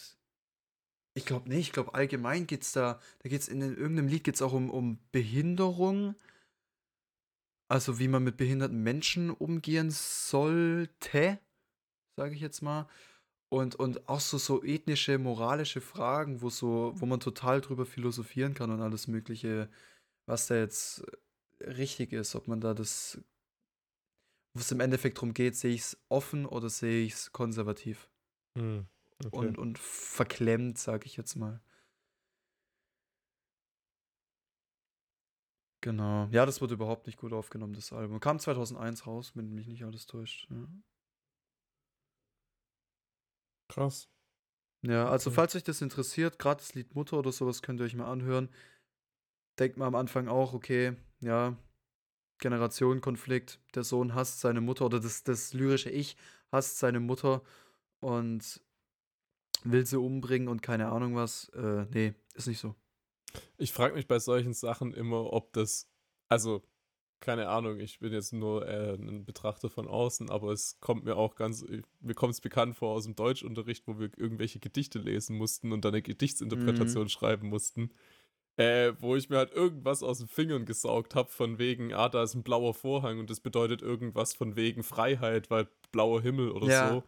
ich glaube, nee, ich glaube allgemein geht es da, da geht es in, in irgendeinem Lied geht es auch um, um Behinderung. Also wie man mit behinderten Menschen umgehen sollte, sage ich jetzt mal. Und, und auch so, so ethnische, moralische Fragen, wo so, wo man total drüber philosophieren kann und alles Mögliche, was da jetzt richtig ist, ob man da das, wo es im Endeffekt darum geht, sehe ich es offen oder sehe ich es konservativ. Hm, okay. und, und verklemmt, sage ich jetzt mal. Genau. Ja, das wurde überhaupt nicht gut aufgenommen, das Album. Kam 2001 raus, wenn mich nicht alles täuscht. Ja. Krass. Ja, also falls euch das interessiert, gerade das Lied Mutter oder sowas könnt ihr euch mal anhören. Denkt mal am Anfang auch, okay, ja, Generationenkonflikt, der Sohn hasst seine Mutter oder das, das lyrische Ich hasst seine Mutter und will sie umbringen und keine Ahnung was. Äh, nee, ist nicht so. Ich frage mich bei solchen Sachen immer, ob das, also keine Ahnung, ich bin jetzt nur äh, ein Betrachter von außen, aber es kommt mir auch ganz, mir kommt es bekannt vor aus dem Deutschunterricht, wo wir irgendwelche Gedichte lesen mussten und dann eine Gedichtsinterpretation mhm. schreiben mussten. Äh, wo ich mir halt irgendwas aus den Fingern gesaugt habe, von wegen, ah, da ist ein blauer Vorhang und das bedeutet irgendwas von wegen Freiheit, weil blauer Himmel oder ja. so.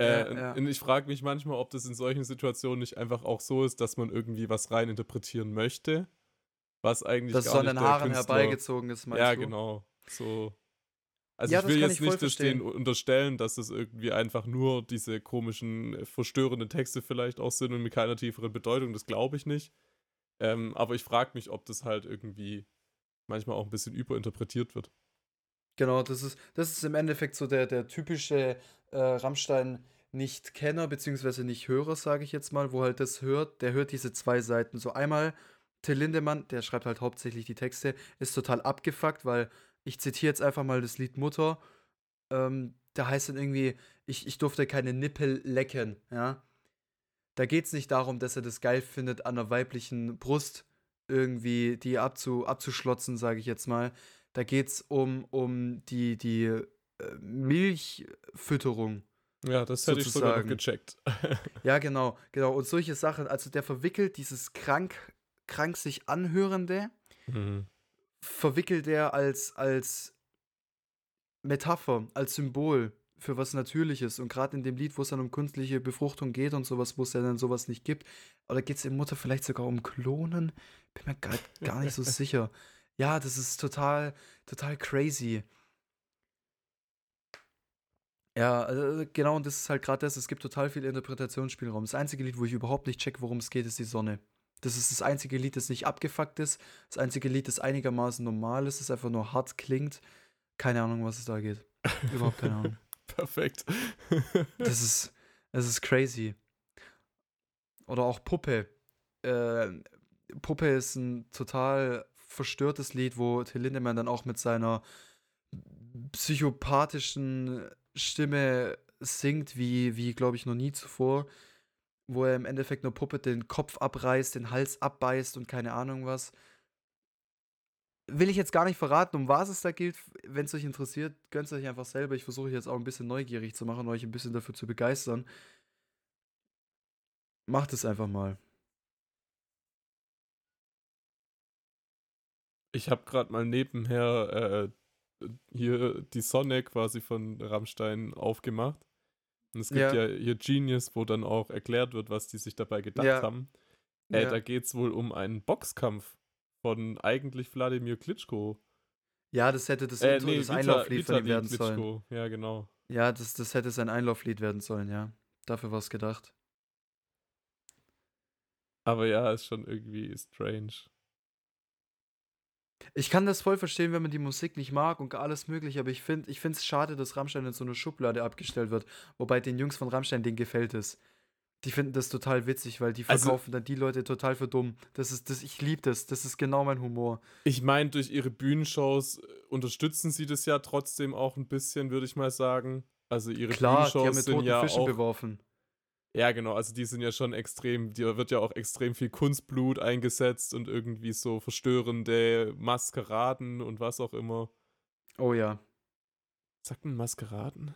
Äh, ja, ja. Und ich frage mich manchmal, ob das in solchen Situationen nicht einfach auch so ist, dass man irgendwie was rein interpretieren möchte was eigentlich Dass gar es an den Haaren herbeigezogen ist, meinst ja, du? Ja, genau. So. Also ja, ich will jetzt nicht das denen unterstellen, dass es irgendwie einfach nur diese komischen, äh, verstörenden Texte vielleicht auch sind und mit keiner tieferen Bedeutung, das glaube ich nicht. Ähm, aber ich frage mich, ob das halt irgendwie manchmal auch ein bisschen überinterpretiert wird. Genau, das ist, das ist im Endeffekt so der, der typische äh, Rammstein nicht-Kenner, beziehungsweise nicht-Hörer, sage ich jetzt mal, wo halt das hört, der hört diese zwei Seiten. So einmal Till Lindemann, der schreibt halt hauptsächlich die Texte, ist total abgefuckt, weil ich zitiere jetzt einfach mal das Lied Mutter. Ähm, da heißt dann irgendwie, ich, ich durfte keine Nippel lecken, ja. Da geht es nicht darum, dass er das geil findet, an einer weiblichen Brust irgendwie die abzu, abzuschlotzen, sage ich jetzt mal. Da geht es um, um die, die äh, Milchfütterung Ja, das hätte ich sogar noch sozusagen. gecheckt. Ja, genau, genau. Und solche Sachen, also der verwickelt dieses krank, krank sich anhörende, Mhm. verwickelt er als, als Metapher, als Symbol für was Natürliches. Und gerade in dem Lied, wo es dann um künstliche Befruchtung geht und sowas, wo es ja dann sowas nicht gibt, oder geht es in Mutter vielleicht sogar um Klonen? Bin mir gar, gar nicht so sicher. Ja, das ist total, total crazy. Ja, also genau, und das ist halt gerade das, es gibt total viel Interpretationsspielraum. Das einzige Lied, wo ich überhaupt nicht check, worum es geht, ist die Sonne. Das ist das einzige Lied, das nicht abgefuckt ist. Das einzige Lied, das einigermaßen normal ist, das einfach nur hart klingt. Keine Ahnung, was es da geht. Überhaupt keine Ahnung. Perfekt. Das ist, das ist crazy. Oder auch Puppe. Äh, Puppe ist ein total verstörtes Lied, wo Till Lindemann dann auch mit seiner psychopathischen Stimme singt, wie, wie glaube ich, noch nie zuvor. Wo er im Endeffekt nur Puppe den Kopf abreißt, den Hals abbeißt und keine Ahnung was. Will ich jetzt gar nicht verraten, um was es da gilt. Wenn es euch interessiert, gönnt es euch einfach selber. Ich versuche jetzt auch ein bisschen neugierig zu machen, euch ein bisschen dafür zu begeistern. Macht es einfach mal. Ich habe gerade mal nebenher äh, hier die Sonne quasi von Rammstein aufgemacht. Und es gibt Ja. ja. hier Genius, wo dann auch erklärt wird, was die sich dabei gedacht Ja. haben. Äh, Ja. Da geht es wohl um einen Boxkampf von eigentlich Wladimir Klitschko. Ja, das hätte das, Äh, Intro, nee, das Vita- Einlauflied von ihm werden sollen. Klitschko. Ja, genau. Ja, das, das hätte sein Einlauflied werden sollen, ja. Dafür war es gedacht. Aber ja, ist schon irgendwie strange. Ich kann das voll verstehen, wenn man die Musik nicht mag und alles mögliche, aber ich finde ich es schade, dass Rammstein in so eine Schublade abgestellt wird. Wobei den Jungs von Rammstein den gefällt es. Die finden das total witzig, weil die Also- verkaufen dann die Leute total für dumm. Das ist das, ich liebe das. Das ist genau mein Humor. Ich meine, durch ihre Bühnenshows äh, unterstützen sie das ja trotzdem auch ein bisschen, würde ich mal sagen. Also ihre Klar, die haben Bühnenshows mit sind toten ja Fischen auch beworfen. Ja, genau, also die sind ja schon extrem, da wird ja auch extrem viel Kunstblut eingesetzt und irgendwie so verstörende Maskeraden und was auch immer. Oh ja. Sagt man Maskeraden?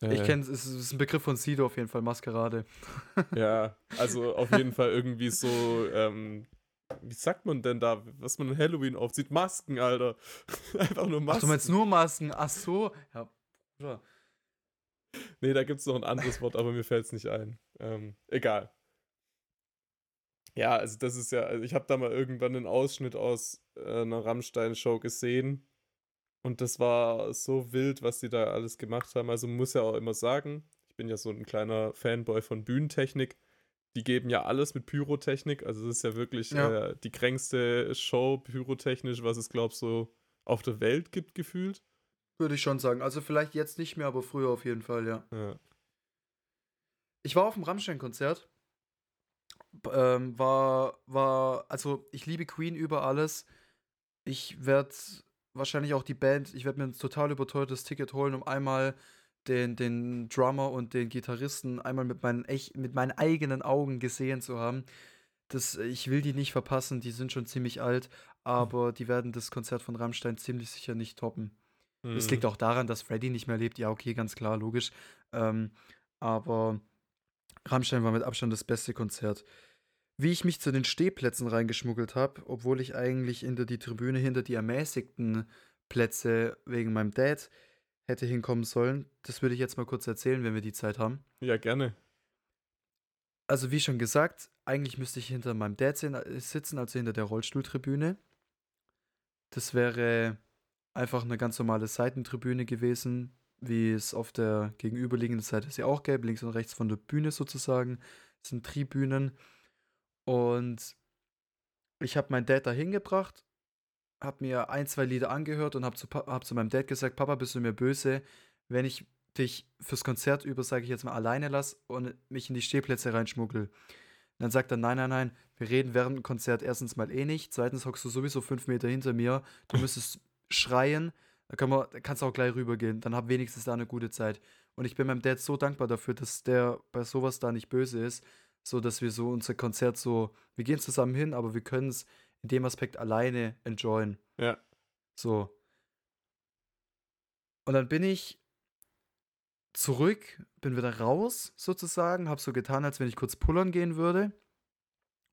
Ich Äh, kenne es, es ist ein Begriff von Sido auf jeden Fall, Maskerade. Ja, also auf jeden Fall irgendwie so, ähm, wie sagt man denn da, was man an Halloween aufzieht? Masken, Alter. Einfach nur Ach, Masken. du meinst nur Masken? Ach so. Ja, Bruder. Nee, da gibt es noch ein anderes Wort, aber mir fällt es nicht ein. Ähm, egal. Ja, also das ist ja, also ich habe da mal irgendwann einen Ausschnitt aus äh, einer Rammstein-Show gesehen und das war so wild, was die da alles gemacht haben. Also man muss ja auch immer sagen, ich bin ja so ein kleiner Fanboy von Bühnentechnik. Die geben ja alles mit Pyrotechnik, also das ist ja wirklich Ja. Äh, die kränkste Show pyrotechnisch, was es, glaub so auf der Welt gibt, gefühlt. Würde ich schon sagen. Also vielleicht jetzt nicht mehr, aber früher auf jeden Fall, ja. Ja. Ich war auf dem Rammstein-Konzert. Ähm, war, war, also ich liebe Queen über alles. Ich werde wahrscheinlich auch die Band, ich werde mir ein total überteuertes Ticket holen, um einmal den, den Drummer und den Gitarristen einmal mit meinen, echt, mit meinen eigenen Augen gesehen zu haben. Das, ich will die nicht verpassen, die sind schon ziemlich alt, aber die werden das Konzert von Rammstein ziemlich sicher nicht toppen. Es Mhm. liegt auch daran, dass Freddy nicht mehr lebt. Ja, okay, ganz klar, logisch. Ähm, aber Rammstein war mit Abstand das beste Konzert. Wie ich mich zu den Stehplätzen reingeschmuggelt habe, obwohl ich eigentlich hinter die Tribüne, hinter die ermäßigten Plätze wegen meinem Dad hätte hinkommen sollen, das würde ich jetzt mal kurz erzählen, wenn wir die Zeit haben. Ja, gerne. Also wie schon gesagt, eigentlich müsste ich hinter meinem Dad sin- sitzen, also hinter der Rollstuhltribüne. Das wäre einfach eine ganz normale Seitentribüne gewesen, wie es auf der gegenüberliegenden Seite sie auch gäbe, links und rechts von der Bühne sozusagen. Das sind Tribünen. Und ich habe meinen Dad da hingebracht, habe mir ein, zwei Lieder angehört und habe zu, hab zu meinem Dad gesagt, Papa, bist du mir böse, wenn ich dich fürs Konzert über, sage ich jetzt mal, alleine lasse und mich in die Stehplätze reinschmuggel. Dann sagt er, nein, nein, nein, wir reden während dem Konzert erstens mal eh nicht, zweitens hockst du sowieso fünf Meter hinter mir, du müsstest schreien, da, kann man, da kannst du auch gleich rübergehen, dann hab wenigstens da eine gute Zeit. Und ich bin meinem Dad so dankbar dafür, dass der bei sowas da nicht böse ist, so dass wir so unser Konzert so, wir gehen zusammen hin, aber wir können es in dem Aspekt alleine enjoyen. Ja. So. Und dann bin ich zurück, bin wieder raus sozusagen, habe so getan, als wenn ich kurz pullern gehen würde,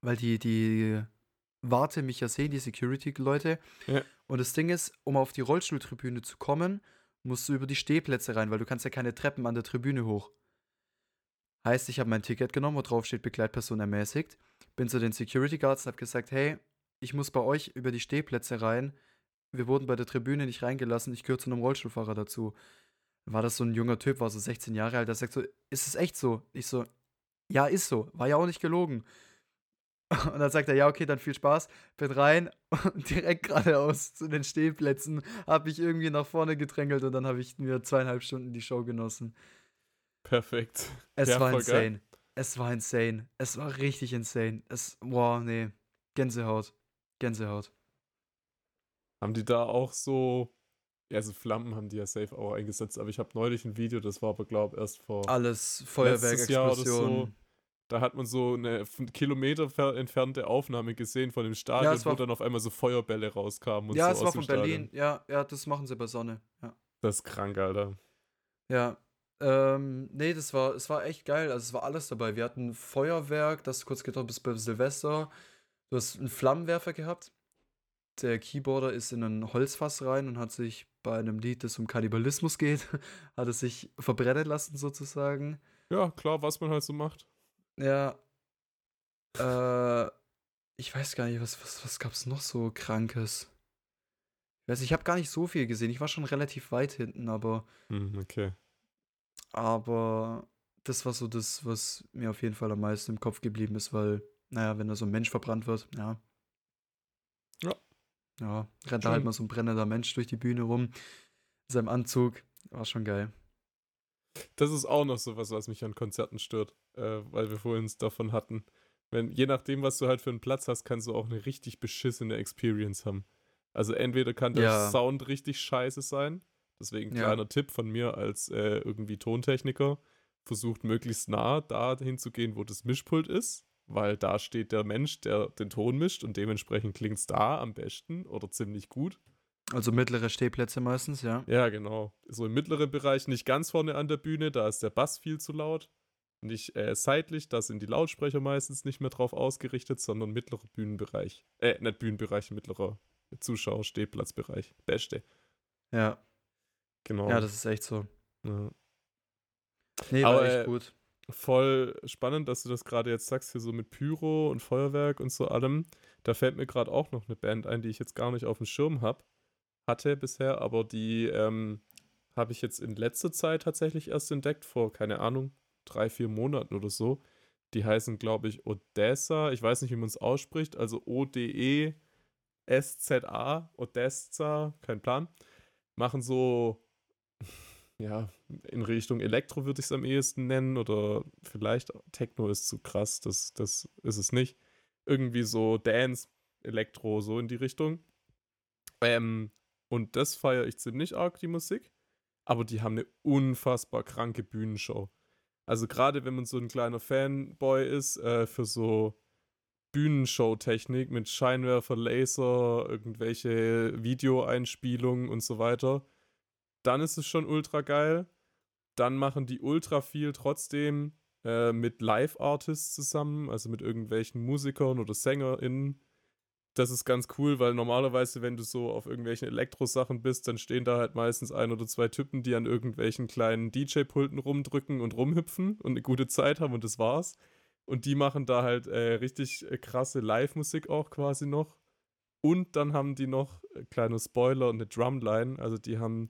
weil die, die Warte mich ja sehen, die Security-Leute. Ja. Und das Ding ist, um auf die Rollstuhltribüne zu kommen, musst du über die Stehplätze rein, weil du kannst ja keine Treppen an der Tribüne hoch. Heißt, ich habe mein Ticket genommen, wo drauf steht Begleitperson ermäßigt, bin zu den Security Guards und habe gesagt, hey, ich muss bei euch über die Stehplätze rein. Wir wurden bei der Tribüne nicht reingelassen, ich gehöre zu einem Rollstuhlfahrer dazu. War das so ein junger Typ, war so 16 Jahre alt, der sagt so, ist es echt so? Ich so, ja, ist so, war ja auch nicht gelogen. Und dann sagt er, ja, okay, dann viel Spaß. Bin rein und direkt geradeaus zu den Stehplätzen habe ich irgendwie nach vorne gedrängelt und dann habe ich mir zweieinhalb Stunden die Show genossen. Perfekt. Es Ja, war voll geil. insane. Es war insane. Es war richtig insane. Es, boah, nee. Gänsehaut. Gänsehaut. Haben die da auch so. Ja, also Flammen haben die ja safe auch eingesetzt, aber ich habe neulich ein Video, das war aber, glaube ich, erst vor. Alles Feuerwerk, Letztes Da hat man so eine Kilometer fer- entfernte Aufnahme gesehen von dem Stadion, es war- wo dann auf einmal so Feuerbälle rauskamen und Ja, so es aus war von Berlin. Stadion. Ja, ja, das machen sie bei Sonne. Ja. Das ist krank, Alter. Ja. Ähm, nee, das war, es war echt geil. Also es war alles dabei. Wir hatten Feuerwerk, das kurz gedauert bis bei Silvester. Du hast einen Flammenwerfer gehabt. Der Keyboarder ist in ein Holzfass rein und hat sich bei einem Lied, das um Kannibalismus geht, hat es sich verbrennen lassen sozusagen. Ja, klar, was man halt so macht. Ja. Äh, ich weiß gar nicht, was, was, was gab's noch so Krankes? Ich weiß, ich habe gar nicht so viel gesehen. Ich war schon relativ weit hinten, aber Hm, okay. Aber das war so das, was mir auf jeden Fall am meisten im Kopf geblieben ist, weil, naja, wenn da so ein Mensch verbrannt wird, ja. Ja. Ja, rennt da halt mal so ein brennender Mensch durch die Bühne rum, in seinem Anzug. War schon geil. Das ist auch noch so was, was mich an Konzerten stört, äh, weil wir vorhin es davon hatten. Wenn, je nachdem, was du halt für einen Platz hast, kannst du auch eine richtig beschissene Experience haben. Also entweder kann der Ja. Sound richtig scheiße sein, deswegen Ja. kleiner Tipp von mir als äh, irgendwie Tontechniker, versucht möglichst nah dahin zu gehen, wo das Mischpult ist, weil da steht der Mensch, der den Ton mischt und dementsprechend klingt es da am besten oder ziemlich gut. Also mittlere Stehplätze meistens, ja. Ja, genau. So im mittleren Bereich, nicht ganz vorne an der Bühne, da ist der Bass viel zu laut. Nicht äh, seitlich, da sind die Lautsprecher meistens nicht mehr drauf ausgerichtet, sondern mittlerer Bühnenbereich. Äh, nicht Bühnenbereich, mittlerer Zuschauer-Stehplatzbereich. Beste. Ja, Genau. ja, das ist echt so. ja. Nee, Aber, war echt äh, gut. Voll spannend, dass du das gerade jetzt sagst, hier so mit Pyro und Feuerwerk und so allem. Da fällt mir gerade auch noch eine Band ein, die ich jetzt gar nicht auf dem Schirm habe, hatte bisher, aber die ähm, habe ich jetzt in letzter Zeit tatsächlich erst entdeckt, vor, keine Ahnung, drei, vier Monaten oder so. Die heißen, glaube ich, Odessa. Ich weiß nicht, wie man es ausspricht. Also O-D-E-S-Z-A, Odessa, kein Plan. Machen so, ja, in Richtung Elektro würde ich es am ehesten nennen oder vielleicht Techno ist zu krass, das, das ist es nicht. Irgendwie so Dance, Elektro, so in die Richtung. Ähm, und das feiere ich ziemlich arg, die Musik. Aber die haben eine unfassbar kranke Bühnenshow. Also gerade wenn man so ein kleiner Fanboy ist äh, für so Bühnenshow-Technik mit Scheinwerfer, Laser, irgendwelche Videoeinspielungen und so weiter, dann ist es schon ultra geil. Dann machen die ultra viel trotzdem äh, mit Live-Artists zusammen, also mit irgendwelchen Musikern oder SängerInnen. Das ist ganz cool, weil normalerweise, wenn du so auf irgendwelchen Elektrosachen bist, dann stehen da halt meistens ein oder zwei Typen, die an irgendwelchen kleinen DJ-Pulten rumdrücken und rumhüpfen und eine gute Zeit haben und das war's. Und die machen da halt äh, richtig äh, krasse Live-Musik auch quasi noch. Und dann haben die noch, äh, kleiner Spoiler, eine Drumline. Also die haben,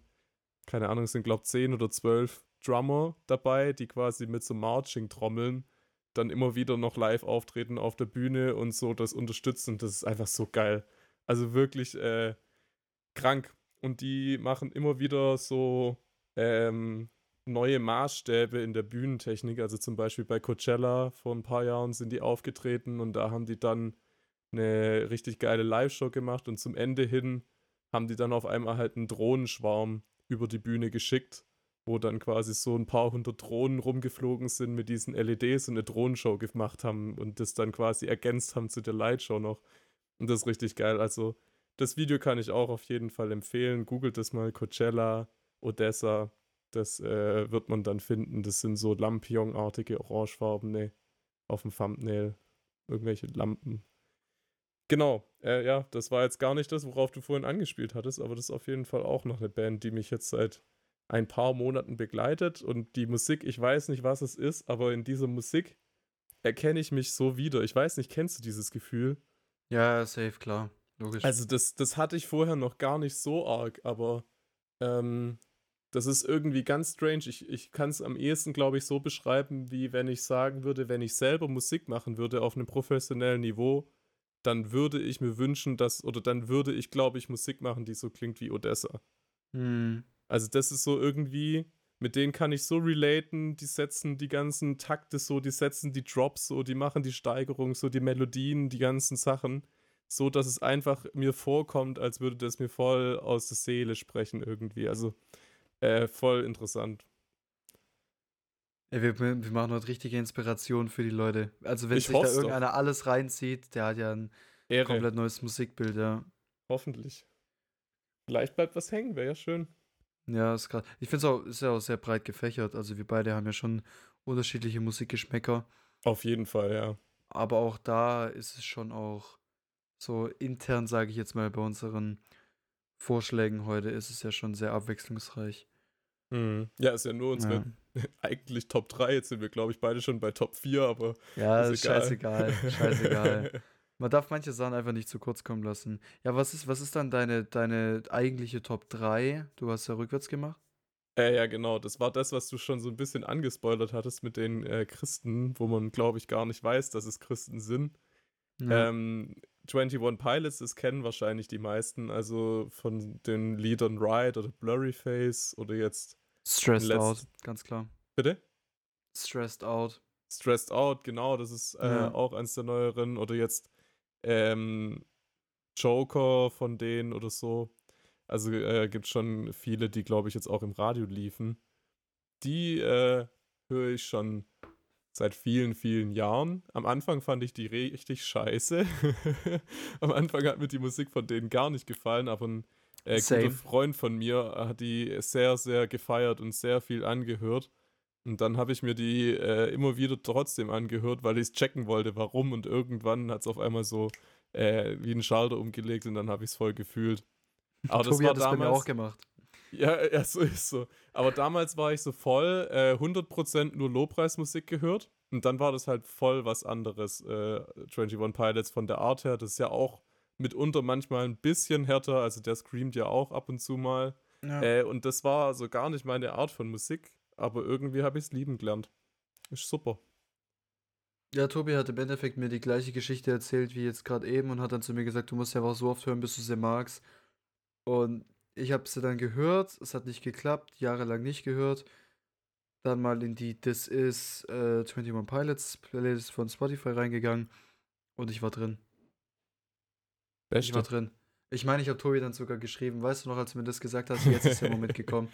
keine Ahnung, es sind glaube ich 10 oder 12 Drummer dabei, die quasi mit so Marching-Trommeln dann immer wieder noch live auftreten auf der Bühne und so das unterstützen. Das ist einfach so geil. Also wirklich äh, krank. Und die machen immer wieder so ähm, neue Maßstäbe in der Bühnentechnik. Also zum Beispiel bei Coachella vor ein paar Jahren sind die aufgetreten und da haben die dann eine richtig geile Live-Show gemacht und zum Ende hin haben die dann auf einmal halt einen Drohnenschwarm über die Bühne geschickt, wo dann quasi so ein paar hundert Drohnen rumgeflogen sind mit diesen LEDs und eine Drohnenshow gemacht haben und das dann quasi ergänzt haben zu der Lightshow noch. Und das ist richtig geil. Also das Video kann ich auch auf jeden Fall empfehlen. Googelt das mal, Coachella, Odessa. Das äh, wird man dann finden. Das sind so Lampion-artige, orangefarbene auf dem Thumbnail. Irgendwelche Lampen. Genau, äh, ja, das war jetzt gar nicht das, worauf du vorhin angespielt hattest, aber das ist auf jeden Fall auch noch eine Band, die mich jetzt seit ein paar Monaten begleitet und die Musik, ich weiß nicht, was es ist, aber in dieser Musik erkenne ich mich so wieder. Ich weiß nicht, kennst du dieses Gefühl? Ja, safe, klar. Logisch. Also das, das hatte ich vorher noch gar nicht so arg, aber ähm, das ist irgendwie ganz strange. Ich, ich kann es am ehesten, glaube ich, so beschreiben, wie wenn ich sagen würde, wenn ich selber Musik machen würde auf einem professionellen Niveau, dann würde ich mir wünschen, dass, oder dann würde ich, glaube ich, Musik machen, die so klingt wie Odessa. Hm. Also das ist so irgendwie, mit denen kann ich so relaten, die setzen die ganzen Takte so, die setzen die Drops so, die machen die Steigerung so, die Melodien, die ganzen Sachen, so dass es einfach mir vorkommt, als würde das mir voll aus der Seele sprechen irgendwie. Also äh, voll interessant. Ey, wir, wir machen heute richtige Inspiration für die Leute. Also wenn Ich sich da hoff's doch. irgendeiner alles reinzieht, der hat ja ein Ehre. komplett neues Musikbild, ja. Hoffentlich. Vielleicht bleibt was hängen, wäre ja schön. Ja, ist gerade. Ich finde es auch, ist ja auch sehr breit gefächert. Also wir beide haben ja schon unterschiedliche Musikgeschmäcker. Auf jeden Fall, ja. Aber auch da ist es schon auch so intern, sage ich jetzt mal, bei unseren Vorschlägen heute ist es ja schon sehr abwechslungsreich. Mhm. Ja, ist ja nur unsere Ja, eigentlich Top 3. Jetzt sind wir, glaube ich, beide schon bei Top 4, aber ja ist ist egal. scheißegal. Scheißegal. Man darf manche Sachen einfach nicht zu kurz kommen lassen. Ja, was ist, was ist dann deine, deine eigentliche Top 3? Du hast ja rückwärts gemacht. äh, ja, genau. Das war das, was du schon so ein bisschen angespoilert hattest mit den äh, Christen, wo man, glaube ich, gar nicht weiß, dass es Christen sind. Ja. Ähm, 21 Pilots, das kennen wahrscheinlich die meisten. Also von den Liedern Ride oder Blurry Face oder jetzt. Stressed out, ganz klar. Bitte? Stressed out. Stressed Out, genau, das ist äh, Ja. auch eins der neueren. Oder jetzt ähm, Joker von denen oder so. Also äh, gibt schon viele, die, glaube ich, jetzt auch im Radio liefen. Die äh, höre ich schon seit vielen, vielen Jahren. Am Anfang fand ich die richtig scheiße. Am Anfang hat mir die Musik von denen gar nicht gefallen, aber ein äh, guter. Freund von mir hat die sehr, sehr gefeiert und sehr viel angehört. Und dann habe ich mir die äh, immer wieder trotzdem angehört, weil ich es checken wollte, warum. Und irgendwann hat es auf einmal so äh, wie einen Schalter umgelegt und dann habe ich es voll gefühlt. Aber das Tobi war hat das bei mir damals. auch gemacht. Ja, ja, so ist so. Aber damals war ich so voll äh, 100% nur Lobpreismusik gehört. Und dann war das halt voll was anderes. Äh, 21 Pilots von der Art her. Das ist ja auch mitunter manchmal ein bisschen härter. Also der screamt ja auch ab und zu mal. Ja. Äh, und das war so gar nicht meine Art von Musik. Aber irgendwie habe ich es lieben gelernt. Ist super. Ja, Tobi hat im Endeffekt mir die gleiche Geschichte erzählt wie jetzt gerade eben und hat dann zu mir gesagt, du musst ja auch so oft hören, bis du sie magst. Und ich habe sie dann gehört, es hat nicht geklappt, jahrelang nicht gehört. Dann mal in die This Is äh, 21 Pilots Playlist von Spotify reingegangen und ich war drin. Ich war Beste. drin. Ich meine, ich habe Tobi dann sogar geschrieben, weißt du noch, als du mir das gesagt hast, jetzt ist der Moment gekommen.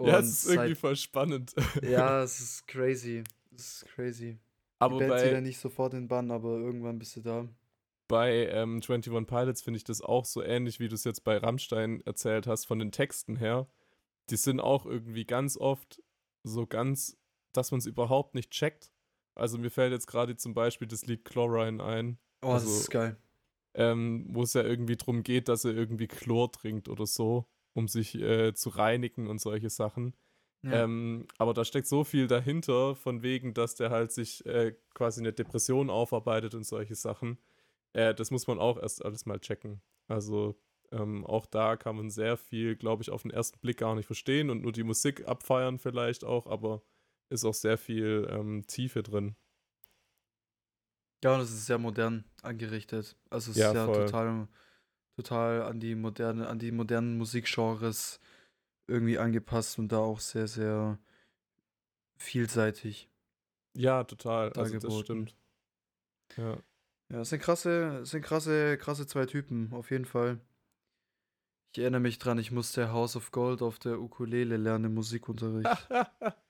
Ja, Und es ist irgendwie seit, voll spannend. ja, es ist crazy. Es ist crazy. Die Aber Band zieht ja bei, nicht sofort in den Bann, aber irgendwann bist du da. bei ähm, 21 Pilots finde ich das auch so ähnlich, wie du es jetzt bei Rammstein erzählt hast, von den Texten her. Die sind auch irgendwie ganz oft so ganz, dass man es überhaupt nicht checkt. Also mir fällt jetzt gerade zum Beispiel das Lied Chlorine ein, Oh, das Also, ist geil. ähm, wo es ja irgendwie drum geht, dass er irgendwie Chlor trinkt oder so, um sich äh, zu reinigen und solche Sachen. Ja. Ähm, aber da steckt so viel dahinter, von wegen, dass der halt sich äh, quasi eine Depression aufarbeitet und solche Sachen. Äh, das muss man auch erst alles mal checken. Also ähm, auch da kann man sehr viel, glaube ich, auf den ersten Blick gar nicht verstehen und nur die Musik abfeiern vielleicht auch, aber ist auch sehr viel ähm, Tiefe drin. Ja, und es ist sehr modern angerichtet. Also es Ja, ist ja voll. total, total an die moderne, an die modernen Musikgenres irgendwie angepasst und da auch sehr, sehr vielseitig Ja, total. Also das stimmt. Ja. Ja, es sind krasse, sind krasse, krasse zwei Typen, auf jeden Fall. Ich erinnere mich dran, ich musste House of Gold auf der Ukulele lernen im Musikunterricht.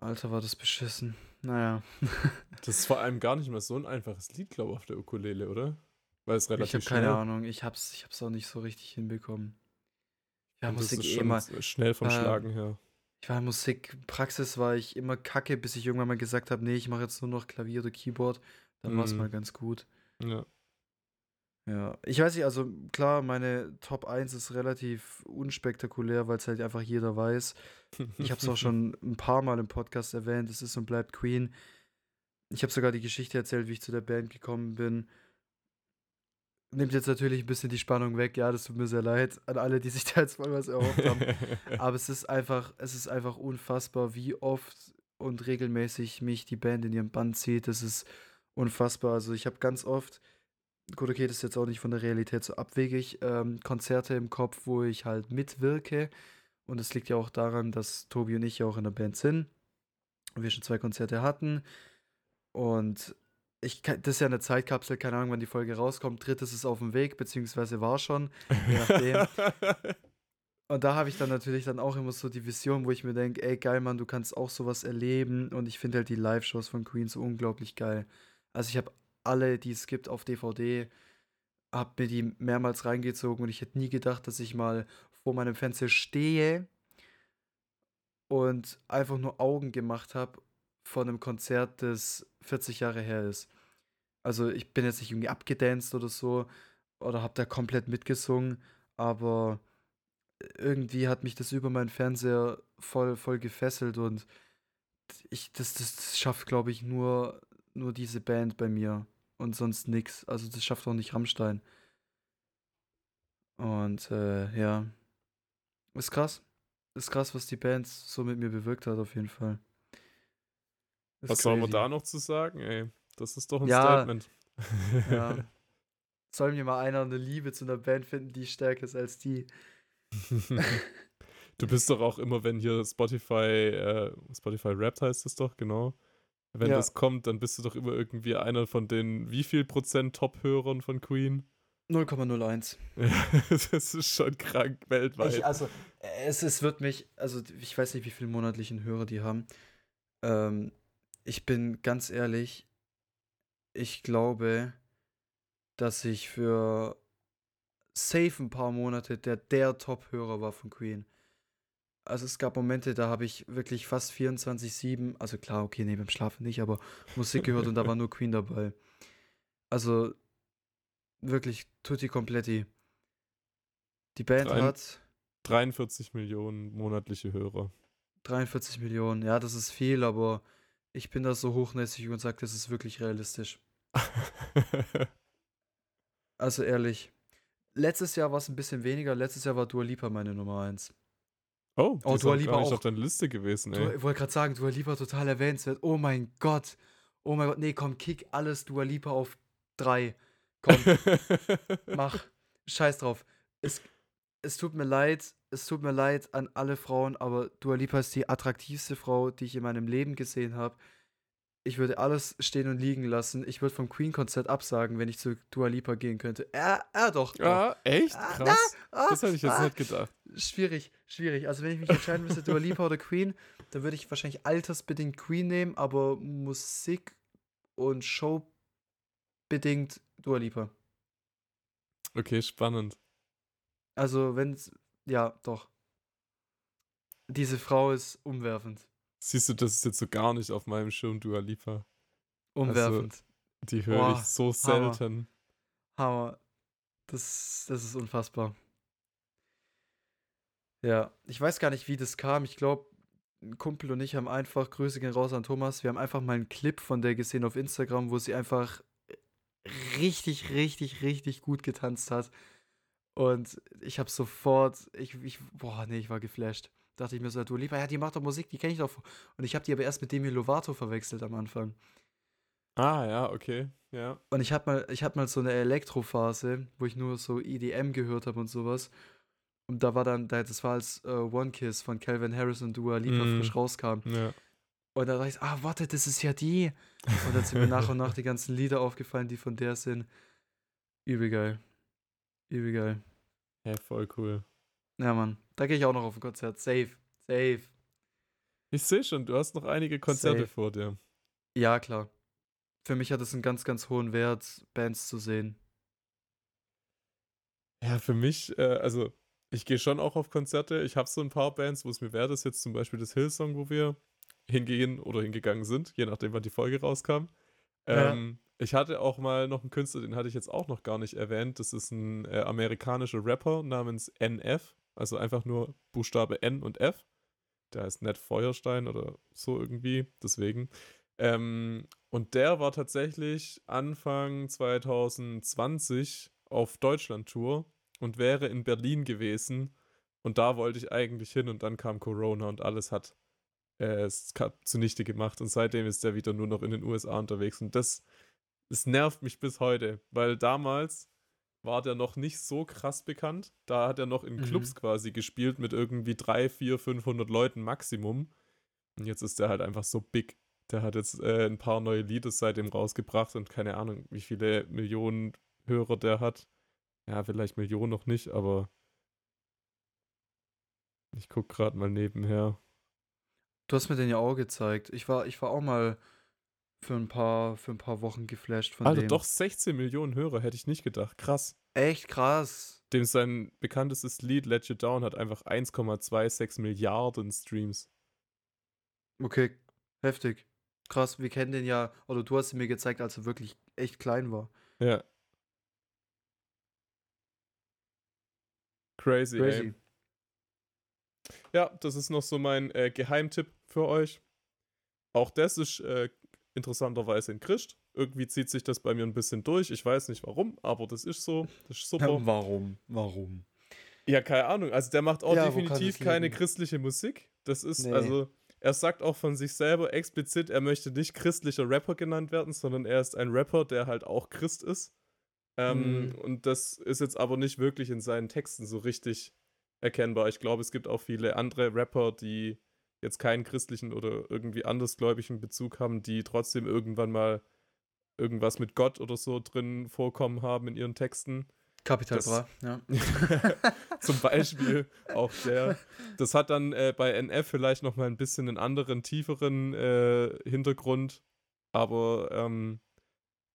Alter, war das beschissen. Naja. das ist vor allem gar nicht mal so ein einfaches Lied, glaube ich, auf der Ukulele, oder? Weil es Ich relativ habe keine Ahnung. Ich hab's, ich hab's auch nicht so richtig hinbekommen. Ja, und Musik ist eh immer. schnell vom ähm, Schlagen her. Ich war in Musikpraxis, war ich immer kacke, bis ich irgendwann mal gesagt habe, nee, ich mache jetzt nur noch Klavier oder Keyboard. Dann war es Mhm. mal ganz gut. Ja. Ja, ich weiß nicht, also klar, meine Top 1 ist relativ unspektakulär, weil es halt einfach jeder weiß. Ich habe es auch schon ein paar Mal im Podcast erwähnt, es ist und bleibt Queen. Ich habe sogar die Geschichte erzählt, wie ich zu der Band gekommen bin. Nimmt jetzt natürlich ein bisschen die Spannung weg, ja, das tut mir sehr leid an alle, die sich da jetzt mal was erhofft haben. Aber es ist einfach, es ist einfach unfassbar, wie oft und regelmäßig mich die Band in ihren Band zieht. Das ist unfassbar. Also ich habe ganz oft, gut, okay, das ist jetzt auch nicht von der Realität so abwegig, ähm, Konzerte im Kopf, wo ich halt mitwirke. Und es liegt ja auch daran, dass Tobi und ich ja auch in der Band sind. Und wir schon zwei Konzerte hatten. Und ich, das ist ja eine Zeitkapsel, keine Ahnung, wann die Folge rauskommt. Drittes ist auf dem Weg, beziehungsweise war schon. Je nachdem. Und da habe ich dann natürlich dann auch immer so die Vision, wo ich mir denke, ey, geil, Mann, du kannst auch sowas erleben. Und ich finde halt die Live-Shows von Queen so unglaublich geil. Also ich habe alle, die es gibt auf DVD, habe mir die mehrmals reingezogen und ich hätte nie gedacht, dass ich mal vor meinem Fenster stehe und einfach nur Augen gemacht habe von einem Konzert, das 40 Jahre her ist. Also ich bin jetzt nicht irgendwie abgedanced oder so oder habe da komplett mitgesungen, aber irgendwie hat mich das über meinen Fernseher voll, voll gefesselt und ich, das, das, das schafft, glaube ich, nur, nur diese Band bei mir und sonst nix. Also das schafft auch nicht Rammstein. Und äh, ja, ist krass. Ist krass, was die Band so mit mir bewirkt hat, auf jeden Fall. Ist Was soll man da noch zu sagen, ey? Das ist doch ein Ja, Statement. Ja. Soll mir mal einer eine Liebe zu einer Band finden, die stärker ist als die. du bist doch auch immer, wenn hier Spotify, äh, Spotify Rapped heißt es doch, genau. Wenn Ja. das kommt, dann bist du doch immer irgendwie einer von den wie viel Prozent Top-Hörern von Queen? 0,01. das ist schon krank weltweit. Ich, also, es, es wird mich, also ich weiß nicht, wie viele monatlichen Hörer die haben. Ähm, ich bin ganz ehrlich, ich glaube, dass ich für safe ein paar Monate der, der Top-Hörer war von Queen. Also es gab Momente, da habe ich wirklich fast 24-7, also klar, okay, nee, beim Schlafen nicht, aber Musik gehört und da war nur Queen dabei. Also wirklich tutti completi. Die Band Drein- hat 43 Millionen monatliche Hörer. 43 Millionen. Ja, das ist viel, aber ich bin da so hochnäsig und sage, das ist wirklich realistisch. Also ehrlich. Letztes Jahr war es ein bisschen weniger. Letztes Jahr war Dua Lipa meine Nummer 1. oh, die Oh, ist Dua auch Lipa auf deiner Liste gewesen, ey. ich wollte gerade sagen, Dua Lipa total erwähnenswert. Oh mein Gott. Oh mein Gott. Nee, komm, kick alles Dua Lipa auf 3. Komm, mach. Scheiß drauf. Es, es tut mir leid. Es tut mir leid an alle Frauen, aber Dua Lipa ist die attraktivste Frau, die ich in meinem Leben gesehen habe. Ich würde alles stehen und liegen lassen. Ich würde vom Queen-Konzert absagen, wenn ich zu Dua Lipa gehen könnte. Ja, ja doch. doch. ah, echt? Ah, Krass. Ah, Das hätte ich jetzt ah. nicht gedacht. Schwierig, schwierig. Also wenn ich mich entscheiden müsste, Dua Lipa oder Queen, dann würde ich wahrscheinlich altersbedingt Queen nehmen, aber Musik und Show bedingt Dua Lipa. Okay, spannend. Also wenn's, ja, doch. Diese Frau ist umwerfend. Siehst du, das ist jetzt so gar nicht auf meinem Schirm, Dua Lipa. Umwerfend. Die höre ich so Hammer. selten. Hammer. Das, das ist unfassbar. Ja, ich weiß gar nicht, wie das kam. Ich glaube, ein Kumpel und ich haben einfach, Grüße gehen raus an Thomas, wir haben einfach mal einen Clip von der gesehen auf Instagram, wo sie einfach richtig, richtig, richtig gut getanzt hat. Und ich habe sofort, ich, ich, boah, nee, ich war geflasht. Dachte ich mir so, du lieber, ja, die macht doch Musik, die kenne ich doch. Und ich habe die aber erst mit Demi Lovato verwechselt am Anfang. Ah, ja, okay. Ja. Und ich hatte mal, ich hatte mal so eine Elektrophase, wo ich nur so EDM gehört habe und sowas. Und da war dann, da- das war als äh, One Kiss von Calvin Harris und Dua Lipa Mm. frisch rauskam. Ja. Und da dachte ich, ah, warte, das ist ja die. Und dann sind mir nach und nach die ganzen Lieder aufgefallen, die von der sind. Übel geil. Übel geil. Ja, voll cool. Ja, Mann. Da gehe ich auch noch auf ein Konzert. Safe. Safe. Ich sehe schon, du hast noch einige Konzerte Safe. vor dir. Ja, klar. Für mich hat es einen ganz, ganz hohen Wert, Bands zu sehen. Ja, für mich, äh, also Ich gehe schon auch auf Konzerte. Ich habe so ein paar Bands, wo es mir wäre, das jetzt zum Beispiel das Hillsong, wo wir hingehen oder hingegangen sind, je nachdem, wann die Folge rauskam. Ja. Ähm, ich hatte auch mal noch einen Künstler, den hatte ich jetzt auch noch gar nicht erwähnt. Das ist ein äh, amerikanischer Rapper namens NF, also einfach nur Buchstabe N und F. Der heißt Ned Feuerstein oder so irgendwie, deswegen. Ähm, und der war tatsächlich Anfang 2020 auf Deutschland-Tour und wäre in Berlin gewesen. Und da wollte ich eigentlich hin und dann kam Corona und alles hat äh, es zunichte gemacht. Und seitdem ist der wieder nur noch in den USA unterwegs. Und das, das nervt mich bis heute, weil damals war der noch nicht so krass bekannt. Da hat er noch in Mhm. Clubs quasi gespielt mit irgendwie 3, 4, 500 Leuten Maximum. Und jetzt ist der halt einfach so big. Der hat jetzt äh, ein paar neue Lieder seitdem rausgebracht und keine Ahnung, wie viele Millionen Hörer der hat. Ja, vielleicht Millionen noch nicht, aber ich guck gerade mal nebenher. Du hast mir den ja auch gezeigt. Ich war, ich war auch mal für ein paar, für ein paar Wochen geflasht von Alter, dem. doch 16 Millionen Hörer, hätte ich nicht gedacht. Krass. Echt krass. Dem sein bekanntestes Lied Let You Down hat einfach 1,26 Milliarden Streams. Okay, heftig. Krass, wir kennen den ja, oder du hast ihn mir gezeigt, als er wirklich echt klein war. Ja. Crazy, ey. Crazy. Ja, das ist noch so mein äh, Geheimtipp für euch. Auch das ist äh, interessanterweise in Christ. Irgendwie zieht sich das bei mir ein bisschen durch. Ich weiß nicht warum, aber das ist so. Das ist super. Warum? Warum? Ja, keine Ahnung. Also der macht auch Ja, definitiv keine christliche Musik. Das ist, Nee. also, er sagt auch von sich selber explizit, er möchte nicht christlicher Rapper genannt werden, sondern er ist ein Rapper, der halt auch Christ ist. Ähm, Mhm. Und das ist jetzt aber nicht wirklich in seinen Texten so richtig erkennbar. Ich glaube, es gibt auch viele andere Rapper, die jetzt keinen christlichen oder irgendwie andersgläubigen Bezug haben, die trotzdem irgendwann mal irgendwas mit Gott oder so drin vorkommen haben in ihren Texten. Capital Das- Bra, ja. Zum Beispiel auch der. Das hat dann äh, bei NF vielleicht noch mal ein bisschen einen anderen, tieferen äh, Hintergrund. Aber ähm,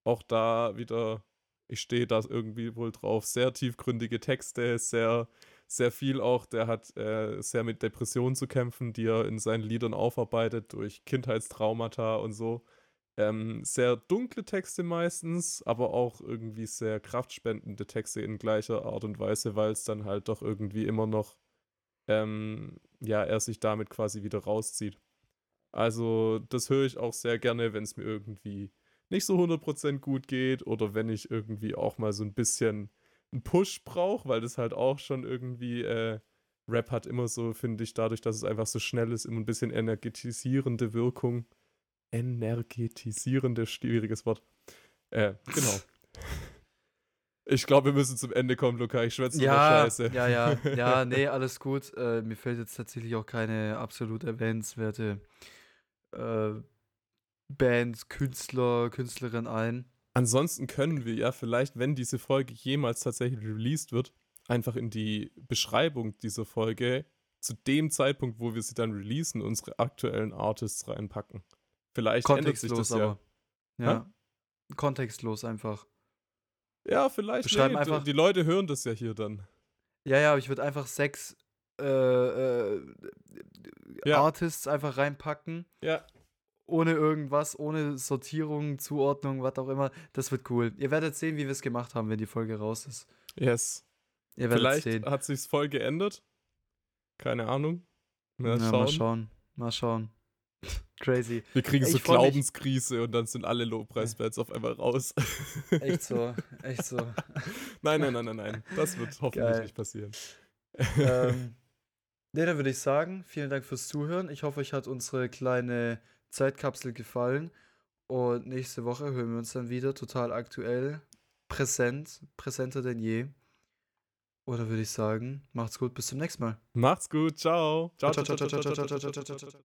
auch da wieder, ich stehe da irgendwie wohl drauf, sehr tiefgründige Texte, sehr, sehr viel auch. Der hat äh, sehr mit Depressionen zu kämpfen, die er in seinen Liedern aufarbeitet, durch Kindheitstraumata und so. Ähm, sehr dunkle Texte meistens, aber auch irgendwie sehr kraftspendende Texte in gleicher Art und Weise, weil es dann halt doch irgendwie immer noch, ähm, ja, er sich damit quasi wieder rauszieht. Also, das höre ich auch sehr gerne, wenn es mir irgendwie nicht so 100% gut geht oder wenn ich irgendwie auch mal so ein bisschen einen Push brauche, weil das halt auch schon irgendwie, äh, Rap hat immer so, finde ich, dadurch, dass es einfach so schnell ist, immer ein bisschen energetisierende Wirkung. Energetisierende, schwieriges Wort. Äh, genau. Ich glaube, wir müssen zum Ende kommen, Luca. Ich schwätze Ja, Scheiße. ja, ja, ja, nee, alles gut. Äh, mir fällt jetzt tatsächlich auch keine absolut erwähnenswerte äh, Band, Künstler, Künstlerin ein. Ansonsten können wir ja vielleicht, wenn diese Folge jemals tatsächlich released wird, einfach in die Beschreibung dieser Folge zu dem Zeitpunkt, wo wir sie dann releasen, unsere aktuellen Artists reinpacken. Vielleicht ändert sich das Kontextlos ja. aber. Ja. Kontextlos einfach. Ja, vielleicht. Wir schreiben nee, einfach- Die Leute hören das ja hier dann. Ja, ja, aber ich würde einfach sechs äh, äh, Ja. Artists einfach reinpacken. Ja, Ohne irgendwas, ohne Sortierung, Zuordnung, was auch immer. Das wird cool. Ihr werdet sehen, wie wir es gemacht haben, wenn die Folge raus ist. yes. Ihr werdet Vielleicht sehen. hat sich's voll geändert. Keine Ahnung. Mal, Ja, schauen. mal schauen. Mal schauen. Crazy. Wir kriegen so freu mich- Glaubenskrise und dann sind alle Lobpreisbands auf einmal raus. Echt so. Echt so. Nein, nein, nein, nein, nein. Das wird hoffentlich Geil. nicht passieren. ähm, nee, dann würde ich sagen, vielen Dank fürs Zuhören. Ich hoffe, euch hat unsere kleine Zeitkapsel gefallen. Und nächste Woche hören wir uns dann wieder total aktuell, präsent, präsenter denn je. Oder würde ich sagen, macht's gut, bis zum nächsten Mal. Macht's gut. Ciao. Ciao, ciao, ciao, ciao, ciao, ciao, ciao, ciao, ciao, ciao.